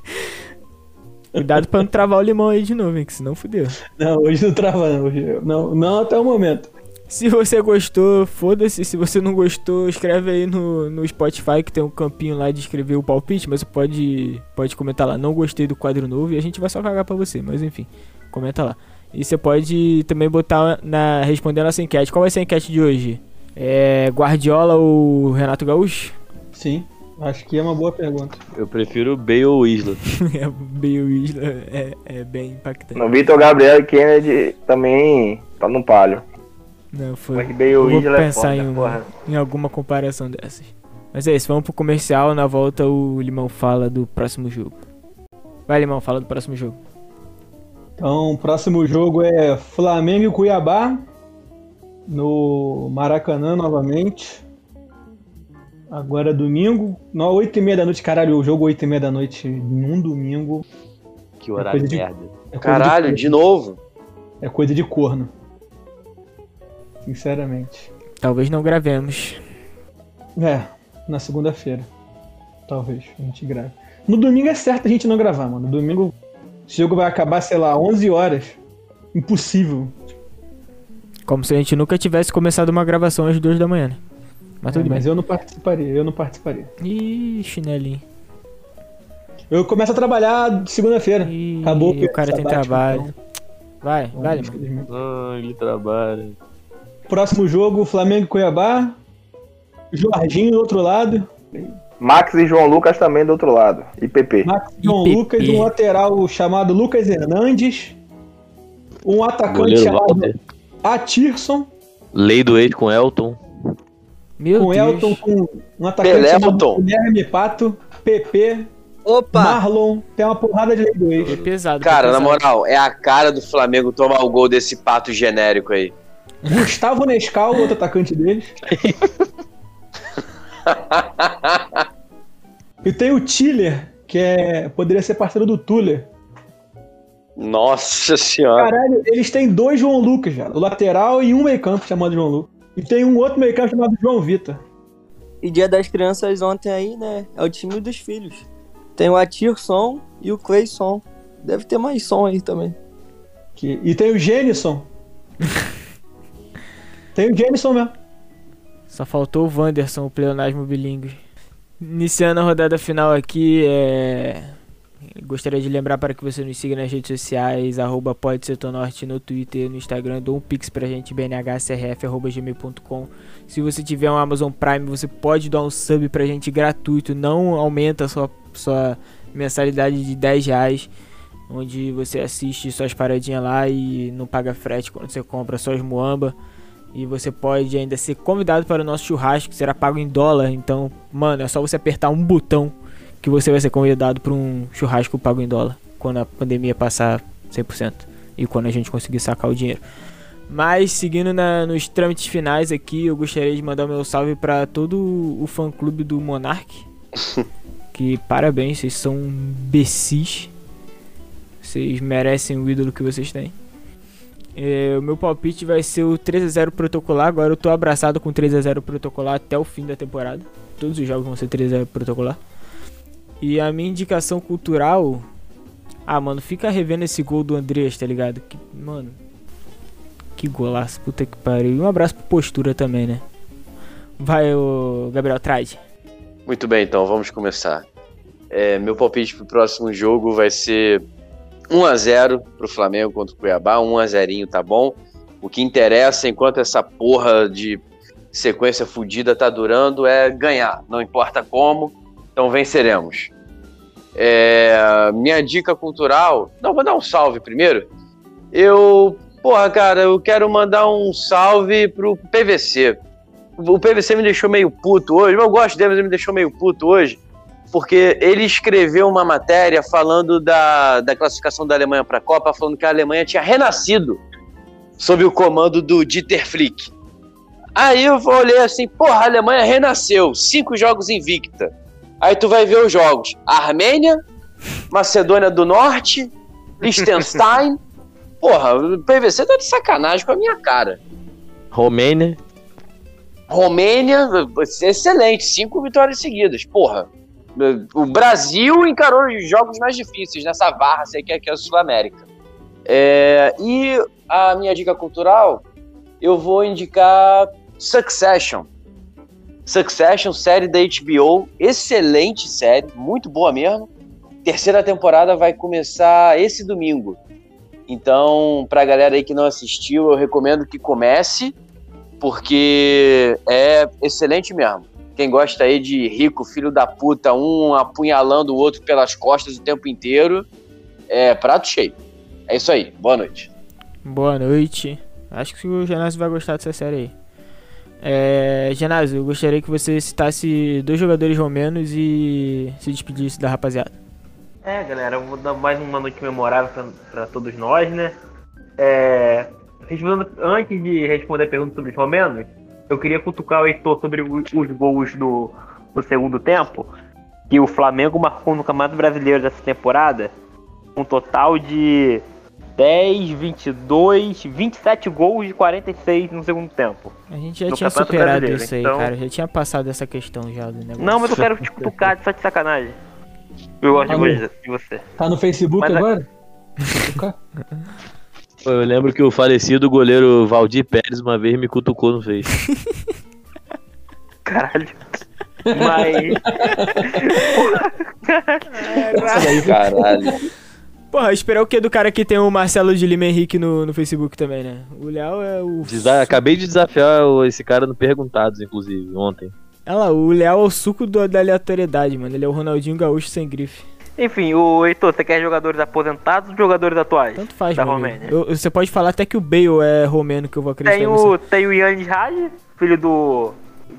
Cuidado pra não travar o limão aí de novo, hein, que senão fudeu. Não, hoje não trava, não. Hoje, não, não até o momento. Se você gostou, foda-se. Se você não gostou, escreve aí no, no Spotify que tem um campinho lá de escrever o palpite, mas você pode, pode comentar lá. Não gostei do quadro novo e a gente vai só cagar pra você, mas enfim, comenta lá. E você pode também botar na respondendo essa enquete. Qual vai ser a enquete de hoje? É Guardiola ou Renato Gaúcho? Sim, acho que é uma boa pergunta. Eu prefiro Bale ou Isla. é, Bale Isla é, é bem impactante. No Vitor Gabriel e Kennedy também tá no palio. Não, foi. Mas Bale vou Isla é pensar foda, em, porra. em alguma comparação dessas. Mas é isso, vamos pro comercial. Na volta o Limão fala do próximo jogo. Vai, Limão, fala do próximo jogo. Então, o próximo jogo é Flamengo e Cuiabá. No Maracanã novamente. Agora é domingo. Não, 8 e meia da noite, caralho. O jogo 8 e meia da noite num domingo. Que horário coisa de- merda. É Caralho, de, de novo. é coisa de corno. Sinceramente. Talvez não gravemos. É, na segunda-feira. Talvez a gente grave. No domingo é certo a gente não gravar, mano. No domingo, esse jogo vai acabar, sei lá, 11 horas. Impossível. Como se a gente nunca tivesse começado uma gravação às duas da manhã. né? Mas É, tudo mas bem. eu não participaria, eu não participaria. Ih, chinelinho. Eu começo a trabalhar segunda-feira. Acabou o cara tem trabalho. então, Vai, vai, Limão. infelizmente. Ah, ele trabalha. Próximo jogo, Flamengo e Cuiabá. Jorginho do outro lado. Max e João Lucas também do outro lado. E PP. Max João PP. Lucas, um lateral chamado Lucas Hernandes. Um atacante chamado. Atirson. Lei do ex com Elton. Meu com Deus. Elton, com um atacante Pelé, chamado. Guilherme Pato, PP, Opa! Marlon, tem uma porrada de lei do É ex. pesado. Cara, é na pesado. moral, é a cara do Flamengo tomar o gol desse pato genérico aí. Gustavo Nescau, outro atacante deles. e tem o Tiller, que é poderia ser parceiro do Tuller. Nossa senhora. Caralho, eles têm dois João Lucas, já. O lateral e um meio campo chamado João Lucas. E tem um outro meio campo chamado João Vitor. E dia das crianças ontem aí, né? É o time dos filhos. Tem o Atirson e o Clayson. Deve ter mais som aí também. Que- E tem o Jenison. tem o Jenison mesmo. Só faltou o Wanderson, o pleonasmo bilíngue. Iniciando a rodada final aqui, é... gostaria de lembrar para que você nos siga nas redes sociais, arroba pode norte no Twitter, no Instagram, dou um pix pra gente, bnhcrf.gmail.com. Se você tiver um Amazon Prime, você pode dar um sub pra gente gratuito, não aumenta a sua, sua mensalidade de 10 reais, onde você assiste suas paradinhas lá e não paga frete quando você compra suas muamba. E você pode ainda ser convidado para o nosso churrasco, que será pago em dólar. Então, mano, é só você apertar um botão que você vai ser convidado para um churrasco pago em dólar. Quando a pandemia passar 100%. E quando a gente conseguir sacar o dinheiro. Mas, seguindo na- nos trâmites finais aqui, eu gostaria de mandar o meu salve para todo o fã-clube do Monark. que parabéns, vocês são imbecis. Vocês merecem o ídolo que vocês têm. É, o meu palpite vai ser o 3x0 protocolar. Agora eu tô abraçado com 3x0 protocolar até o fim da temporada. Todos os jogos vão ser 3x0 protocolar. E a minha indicação cultural. Ah, mano, fica revendo esse gol do Andreas, tá ligado? Que, mano. Que golaço, puta que pariu. E um abraço pro postura também, né? Vai, o Gabriel, traz. Muito bem, então vamos começar. É, meu palpite pro próximo jogo vai ser 1x0 pro Flamengo contra o Cuiabá, 1x0 tá bom. O que interessa enquanto essa porra de sequência fodida tá durando é ganhar, não importa como, então venceremos. É, minha dica cultural. Não, vou dar um salve primeiro. Eu, porra, cara, eu quero mandar um salve pro PVC. O PVC me deixou meio puto hoje. Eu gosto dele, mas ele me deixou meio puto hoje. Porque ele escreveu uma matéria falando da, da classificação da Alemanha para a Copa, falando que a Alemanha tinha renascido sob o comando do Dieter Flick. Aí eu olhei assim, porra, a Alemanha renasceu, cinco jogos invicta. Aí tu vai ver os jogos: Armênia, Macedônia do Norte, Liechtenstein. Porra, o PVC tá de sacanagem com a minha cara. Romênia. Romênia, excelente, cinco vitórias seguidas. Porra, o Brasil encarou os jogos mais difíceis nessa varra sei que é, que é a Sul-América. É, e a minha dica cultural, eu vou indicar Succession. Succession, série da HBO, excelente série, muito boa mesmo. Terceira temporada vai começar esse domingo. Então, pra galera aí que não assistiu, eu recomendo que comece, porque é excelente mesmo. Quem gosta aí de rico, filho da puta, um apunhalando o outro pelas costas o tempo inteiro, é prato cheio. É isso aí, boa noite. Boa noite. Acho que o Genásio vai gostar dessa série aí. É, Genásio, eu gostaria que você citasse dois jogadores romenos e se despedisse da rapaziada. É, galera, eu vou dar mais uma noite memorável pra, pra todos nós, né? É, respondendo- antes de responder a pergunta sobre os romenos, eu queria cutucar o Heitor sobre os gols do, do segundo tempo, que o Flamengo marcou no Campeonato Brasileiro dessa temporada um total de 10, 22, 27 gols de 46 no segundo tempo. A gente já tinha superado Brasileiro, isso aí, então- cara. Já tinha passado essa questão já do negócio. Não, mas eu quero te cutucar só de sacanagem. Eu gosto de você- de você. Tá no Facebook Mas a- agora? Pô, Eu lembro que o falecido goleiro Valdir Pérez uma vez me cutucou no Face. Caralho. Mas. Caralho. Porra, esperar o que do cara que tem o Marcelo de Lima Henrique no, no Facebook também, né? O Léo é o. Desa- Acabei de desafiar esse cara no Perguntados, inclusive, ontem. Olha lá, o Léo é o suco do- da aleatoriedade, mano. Ele é o Ronaldinho Gaúcho sem grife. Enfim, o Heitor, você quer jogadores aposentados ou jogadores atuais? Tanto faz, da. Romênia. Eu- você pode falar até que o Bale é romeno, que eu vou acreditar Tem o, tem o Yannis Raj, filho do,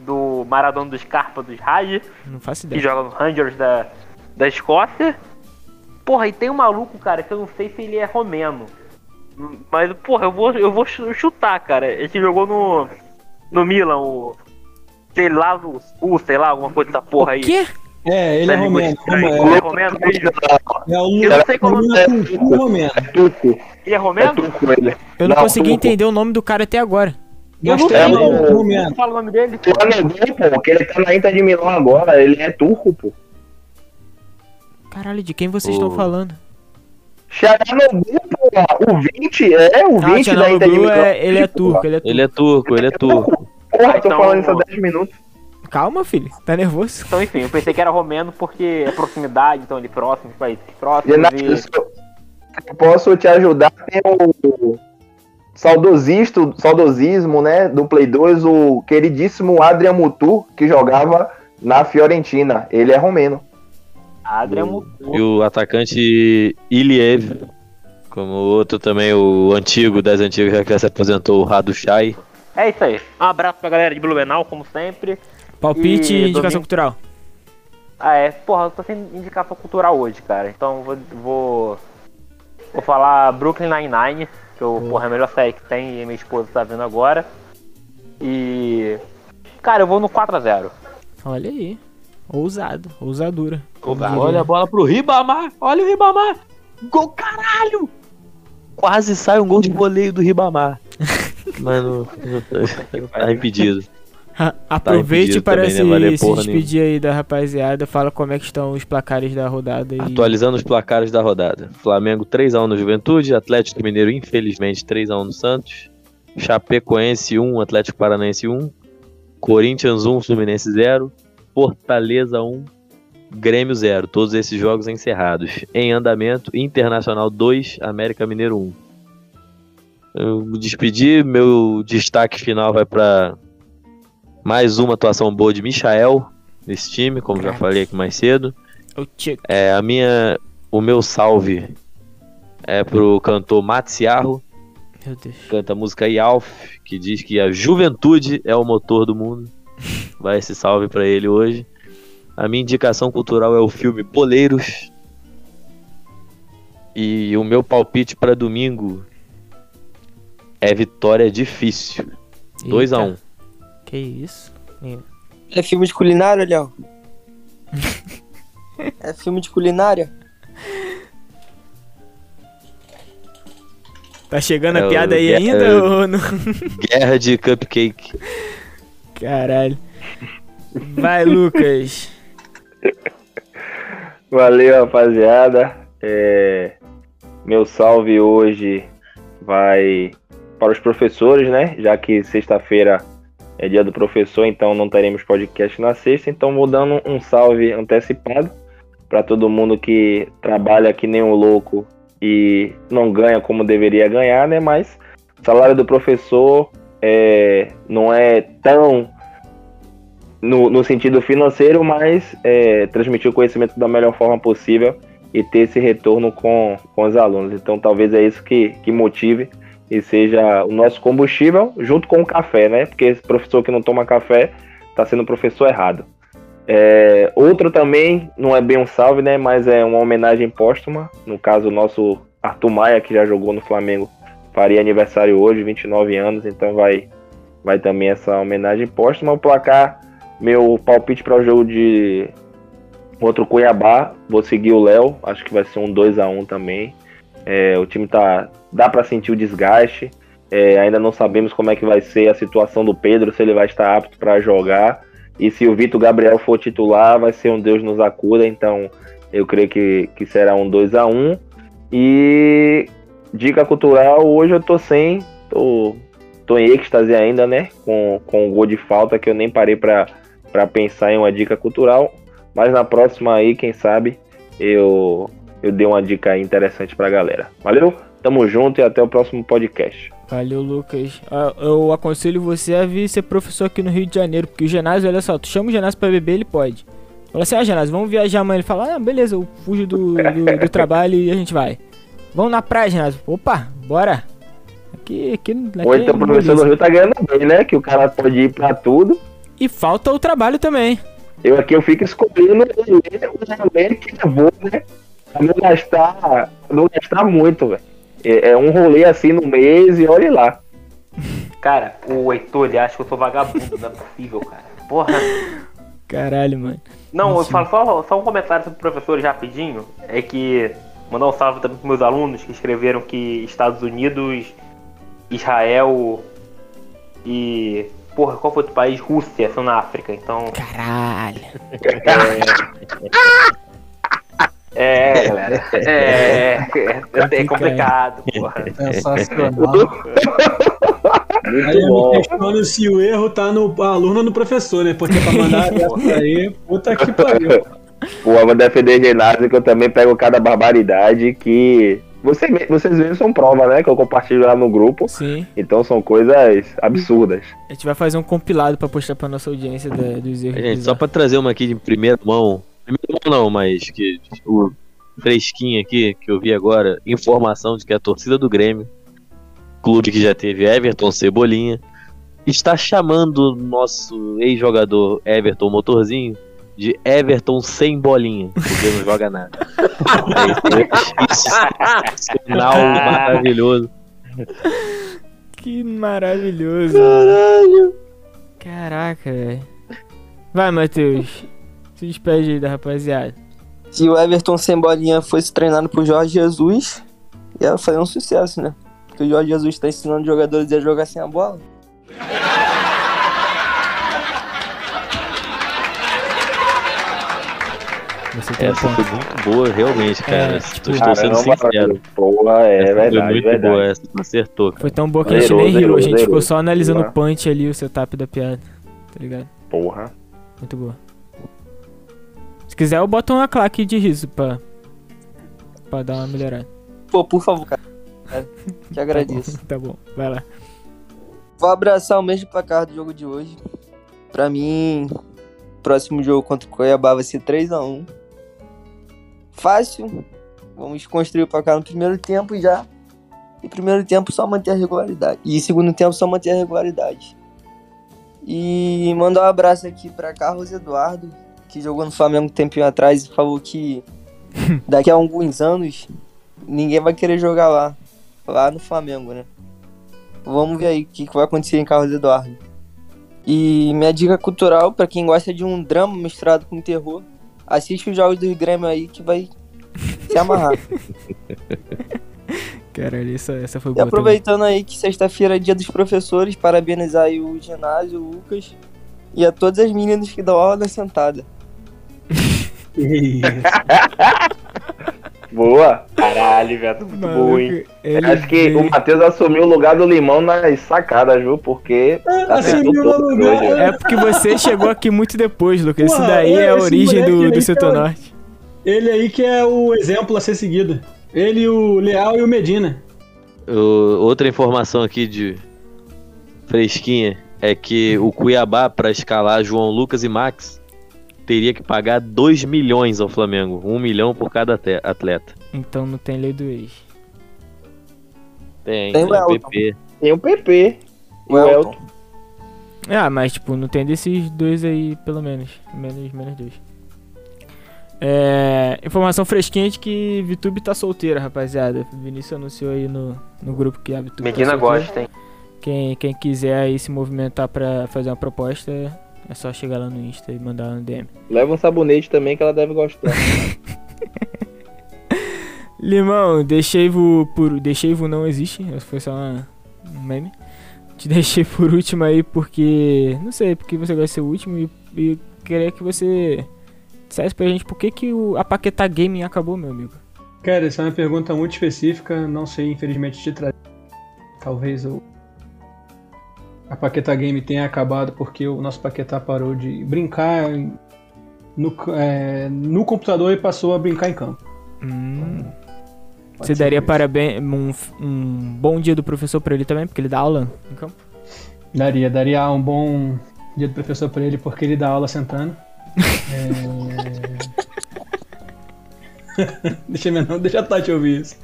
do Maradona do Scarpa dos Raj, Não faço que ideia. joga no Rangers da, da Escócia. Porra, e tem um maluco, cara, que eu não sei se ele é romeno. Mas, porra, eu vou, eu vou chu- chutar, cara. Ele jogou no, no Milan, o. Sei lá, o sei lá, alguma coisa dessa porra aí. Quê? É, ele é Tá romeno. estranho. romeno. Ele é romeno? É o Eu não sei como é. Turco romeno. Turco. Ele é É romeno? turco ele. Eu não, Não, consegui turco. entender o nome do cara até agora. Eu não sei, é, romeno. não fala o nome dele. Flamengo, pô, que ele tá na Inter de Milão agora, ele é turco, pô. Caralho, de quem vocês estão O- falando? Xaranoglu, porra. O 20 é o 20 ah, da Inter de Milão. é, ele é turco, ele é turco. Ele é turco, ele é turco. Porra, tô Então- falando isso há 10 minutos. Calma, filho. Tá nervoso? Então, enfim, eu pensei que era romeno porque é proximidade, então ele próximo, os países próximos. Renato, E... eu posso te ajudar, tem o saudosista, saudosismo, né, do Play 2, o queridíssimo Adrian Mutu, que jogava na Fiorentina. Ele é romeno. Adrian E Mutu. o atacante Iliev, como o outro também, o antigo das antigas, já que já se aposentou, o Radu Shai. É isso aí. Um abraço pra galera de Blumenau, como sempre. Palpite E indicação domingo- cultural. Ah, é. Porra, eu tô sem indicação cultural hoje, cara. Então vou. Vou, vou falar Brooklyn Nine-Nine, que eu, porra, é a melhor série que tem e minha esposa tá vendo agora. E. Cara, eu vou no 4x0. Olha aí. Ousado, ousadura. Ousado. Olha a bola pro Ribamar, olha o Ribamar. Gol, caralho! Quase sai um gol de voleio do Ribamar. Mano, tá impedido. A- Aproveite impedido para também, né? se, Valer se despedir aí da rapaziada. Fala como é que estão os placares da rodada. E... Atualizando os placares da rodada. Flamengo 3x1 no Juventude, Atlético Mineiro infelizmente 3x1 no Santos, Chapecoense 1, Atlético Paranaense 1, Corinthians 1, Fluminense 0, Fortaleza 1, Grêmio 0. Todos esses jogos encerrados. Em andamento, Internacional 2, América Mineiro 1. Eu me despedi, meu destaque final vai para mais uma atuação boa de Michael nesse time, como já falei aqui mais cedo. É, a minha, o meu salve é pro cantor Matsiarro, Meu Deus. canta a música Yalf, que diz que a juventude é o motor do mundo. Vai esse salve pra ele hoje. A minha indicação cultural é o filme Poleiros. E o meu palpite pra domingo é vitória difícil. 2 a 1 Eita, Que isso? É filme de culinária, Léo? é filme de culinária? Tá chegando É a piada aí Guerra- ainda ou não? Guerra de Cupcake. Caralho. Vai, Lucas. Valeu, rapaziada. É, Meu salve hoje vai para os professores, né? Já que sexta-feira é dia do professor, então não teremos podcast na sexta. Então vou dando um salve antecipado para todo mundo que trabalha que nem um louco e não ganha como deveria ganhar, né? Mas o salário do professor é, não é tão no, no sentido financeiro, mas é, transmitir o conhecimento da melhor forma possível e ter esse retorno com, com os alunos. Então, talvez é isso que, que motive e seja o nosso combustível junto com o café, né? Porque esse professor que não toma café está sendo professor errado. É, outro também, não é bem um salve, né? Mas é uma homenagem póstuma. No caso, o nosso Arthur Maia, que já jogou no Flamengo, faria aniversário hoje, 29 anos, então vai, vai também essa homenagem póstuma. O placar, meu palpite para o jogo de outro Cuiabá, vou seguir o Léo, acho que vai ser um 2 a 1 também. É, o time tá. dá para sentir o desgaste. É, ainda não sabemos como é que vai ser a situação do Pedro, se ele vai estar apto para jogar. E se o Vitor Gabriel for titular, vai ser um Deus nos acuda. Então eu creio que, que será um 2 a 1 E dica cultural, hoje eu tô sem. Tô, tô em êxtase ainda, né? Com, com o gol de falta que eu nem parei para pensar em uma dica cultural. Mas na próxima aí, quem sabe, eu, eu dei uma dica aí interessante pra galera. Valeu? Tamo junto e até o próximo podcast. Valeu, Lucas. Ah, Eu aconselho você a vir ser professor aqui no Rio de Janeiro, porque o Genásio, olha só, tu chama o Genásio pra beber, ele pode. Fala assim, ah, Genásio, vamos viajar amanhã. Ele fala, ah, beleza, eu fujo do, do, do trabalho e a gente vai. Vamos na praia, Genásio. Opa, bora. Aqui, aqui, aqui Ou então é o professor do. Rio tá ganhando bem, né? Que o cara pode ir pra tudo. E falta o trabalho também. Eu aqui eu fico escolhendo o rolê que eu vou, né? Pra não gastar, pra não gastar muito, velho. É, é um rolê assim no mês e olhe lá. Cara, o Heitor, ele acha que eu sou vagabundo, não é possível, cara. Porra. Caralho, mano. Não, eu Mentira. falo só, só um comentário sobre professores rapidinho. É que mandar um salve também pros meus alunos que escreveram que Estados Unidos, Israel e. Porra, qual foi outro país? Rússia, são na África. Então. Caralho. É, É, galera. É, é, é complicado, porra. Sensacional. Aí eu me questiono se o erro tá no aluno ou no professor, né? Porque pra mandar essa aí, puta que pariu. Pô, eu vou defender ginásio que eu também pego cada barbaridade que. Você, vocês mesmos são prova, né? Que eu compartilho lá no grupo. Sim. Então são coisas absurdas. A gente vai fazer um compilado pra postar pra nossa audiência da- dos erros. Gente, só pra trazer uma aqui de primeira mão. Primeira mão não, mas que o fresquinho aqui, que eu vi agora, informação de que a torcida do Grêmio, clube que já teve Everton Cebolinha, está chamando o nosso ex-jogador Everton Motorzinho de Everton sem bolinha, porque não joga nada. É isso, sensacional, maravilhoso. Que maravilhoso. Caralho. Caraca, velho. Vai, Matheus. Se despede aí da rapaziada. Se o Everton sem bolinha fosse treinado por Jorge Jesus, ia fazer um sucesso, né? Porque o Jorge Jesus tá ensinando os jogadores a jogar sem a bola. Você tem Essa foi muito boa, realmente, cara. É, tipo, Estou sendo sincero. Porra, é Essa verdade. foi muito verdade. boa, essa acertou, cara. Foi tão boa que a gente nem riu. A gente ficou só analisando o Boa. punch ali, o setup da piada. Tá ligado? Porra. Muito boa. Se quiser, eu boto uma claque de riso pra, pra dar uma melhorada. Pô, por favor, cara. É, Te agradeço. Tá bom, vai lá. Vou abraçar o mesmo placar do jogo de hoje. Pra mim, próximo jogo contra o Cuiabá vai ser 3x1. Fácil. Vamos construir o placar no primeiro tempo já. E primeiro tempo só manter a regularidade. E segundo tempo só manter a regularidade. E mandar um abraço aqui pra Carlos Eduardo, que jogou no Flamengo um tempinho atrás e falou que daqui a alguns anos ninguém vai querer jogar lá. Lá no Flamengo, né? Vamos ver aí o que, que vai acontecer em Carlos Eduardo. E minha dica cultural, pra quem gosta de um drama misturado com terror, assiste os jogos do Grêmio aí que vai se amarrar. Caralho, essa, essa foi e boa. também. aproveitando aí que sexta-feira é dia dos professores, parabenizar aí o ginásio, o Lucas e a todas as meninas que dão aula sentada. Boa. Caralho, velho, muito bom, hein? Ele Acho que veio- o Matheus assumiu o lugar do limão nas sacadas, viu? Porque. assumiu acertou o tudo lugar. hoje. É porque você chegou aqui muito depois, Lucas. Isso daí é a origem do, do setor é o- norte. Ele aí que é o exemplo a ser seguido. Ele, o Leal e o Medina. O- outra informação aqui de fresquinha é que o Cuiabá, pra escalar João Lucas e Max, teria que pagar 2 milhões ao Flamengo. 1 milhão por cada atleta. Então não tem lei do ex. Tem, Tem tem, o Elton. PP. Tem o PP. O Elton. Ah, mas tipo, não tem desses dois aí, pelo menos. Menos, menos dois. É, informação fresquinha de que Vitube tá solteira, rapaziada. O Vinícius anunciou aí no, no grupo que a Vitube Medina tá solteira. gosta, hein? Quem, quem quiser aí se movimentar pra fazer uma proposta, é só chegar lá no Insta e mandar no DM. Leva um sabonete também que ela deve gostar. Limão, deixei-vo por. Deixei-vo não existe, foi só uma- um meme. Te deixei por último aí porque. Não sei, porque você gosta de ser o último e, e queria que você dissesse pra gente por que, que o, a Paquetá Gaming acabou, meu amigo. Cara, essa é uma pergunta muito específica, não sei infelizmente te trazer. Talvez o a Paquetá Game tenha acabado porque o nosso Paquetá parou de brincar no, é, no computador e passou a brincar em campo. Hum. Você daria parabéns, um, um bom dia do professor pra ele também, porque ele dá aula em campo? Daria, daria um bom dia do professor pra ele porque ele dá aula sentando. É... deixa, minha, não, deixa a Tati ouvir isso.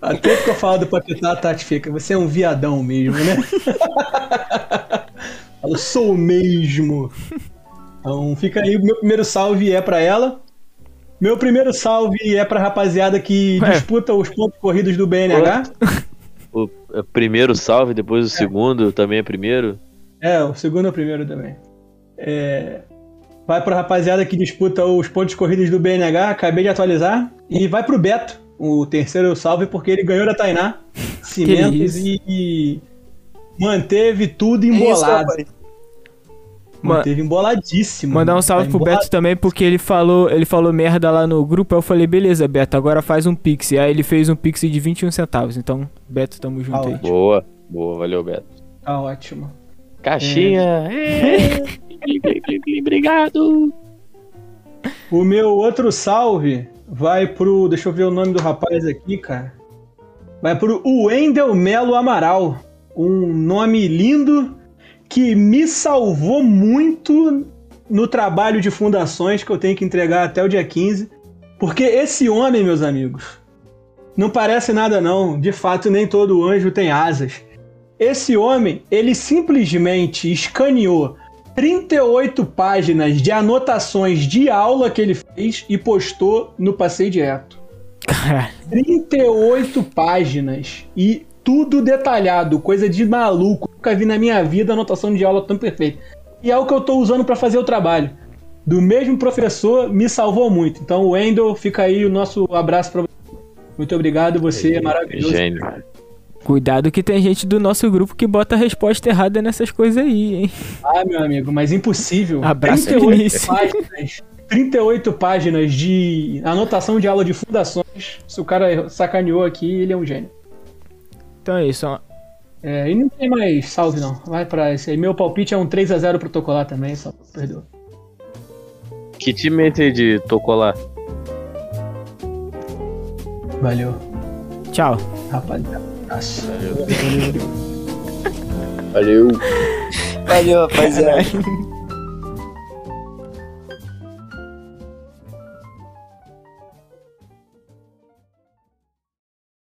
Até que eu falo do Paquetá, a Tati fica, você é um viadão mesmo, né? Fala, sou mesmo. Então fica aí, o meu primeiro salve é pra ela. Meu primeiro salve é pra rapaziada que Ué. disputa os pontos corridos do BNH. O é, primeiro salve, depois o segundo também é primeiro. É, o segundo é o primeiro também. É, Vai pra rapaziada que disputa os pontos corridos do BNH, acabei de atualizar. E vai pro Beto, o terceiro salve, porque ele ganhou da Tainá. Cimentos isso? e, e manteve tudo É isso, embolado. rapaz. Ma- Manteve emboladíssimo. Mandar um mano. salve Tá pro embolado. Beto também, porque ele falou, ele falou merda lá no grupo. Aí eu falei, beleza, Beto, agora faz um pix. Aí ele fez um pix de 21 centavos. Então, Beto, tamo junto Tá aí. Boa, boa, valeu, Beto. Tá ótimo. Caixinha. É. Obrigado. O meu outro salve vai pro. Deixa eu ver o nome do rapaz aqui, cara. Vai pro Wendel Melo Amaral. Um nome lindo que me salvou muito no trabalho de fundações que eu tenho que entregar até o dia 15. Porque esse homem, meus amigos, não parece nada não. De fato, nem todo anjo tem asas. Esse homem, ele simplesmente escaneou 38 páginas de anotações de aula que ele fez e postou no Passeio Direto. Caralho. 38 páginas e tudo detalhado, coisa de maluco. Nunca vi na minha vida anotação de aula tão perfeita. E é o que eu tô usando para fazer o trabalho. Do mesmo professor, me salvou muito. Então, Wendel, fica aí o nosso abraço para você. Muito obrigado, você é maravilhoso. Gênio. Cuidado que tem gente do nosso grupo que bota a resposta errada nessas coisas aí, hein? Ah, meu amigo, mas impossível. Abraço, 38 Vinícius. páginas. 38 páginas de anotação de aula de fundações. Se o cara sacaneou aqui, ele é um gênio. Então é isso, ó. É, e não tem mais salve, não. Vai pra esse aí. Meu palpite é um 3x0 protocolar também, só perdeu. Que time aí de Tocolar? Valeu, Tchau. rapaziada. Abraço. Valeu. Valeu, rapaziada.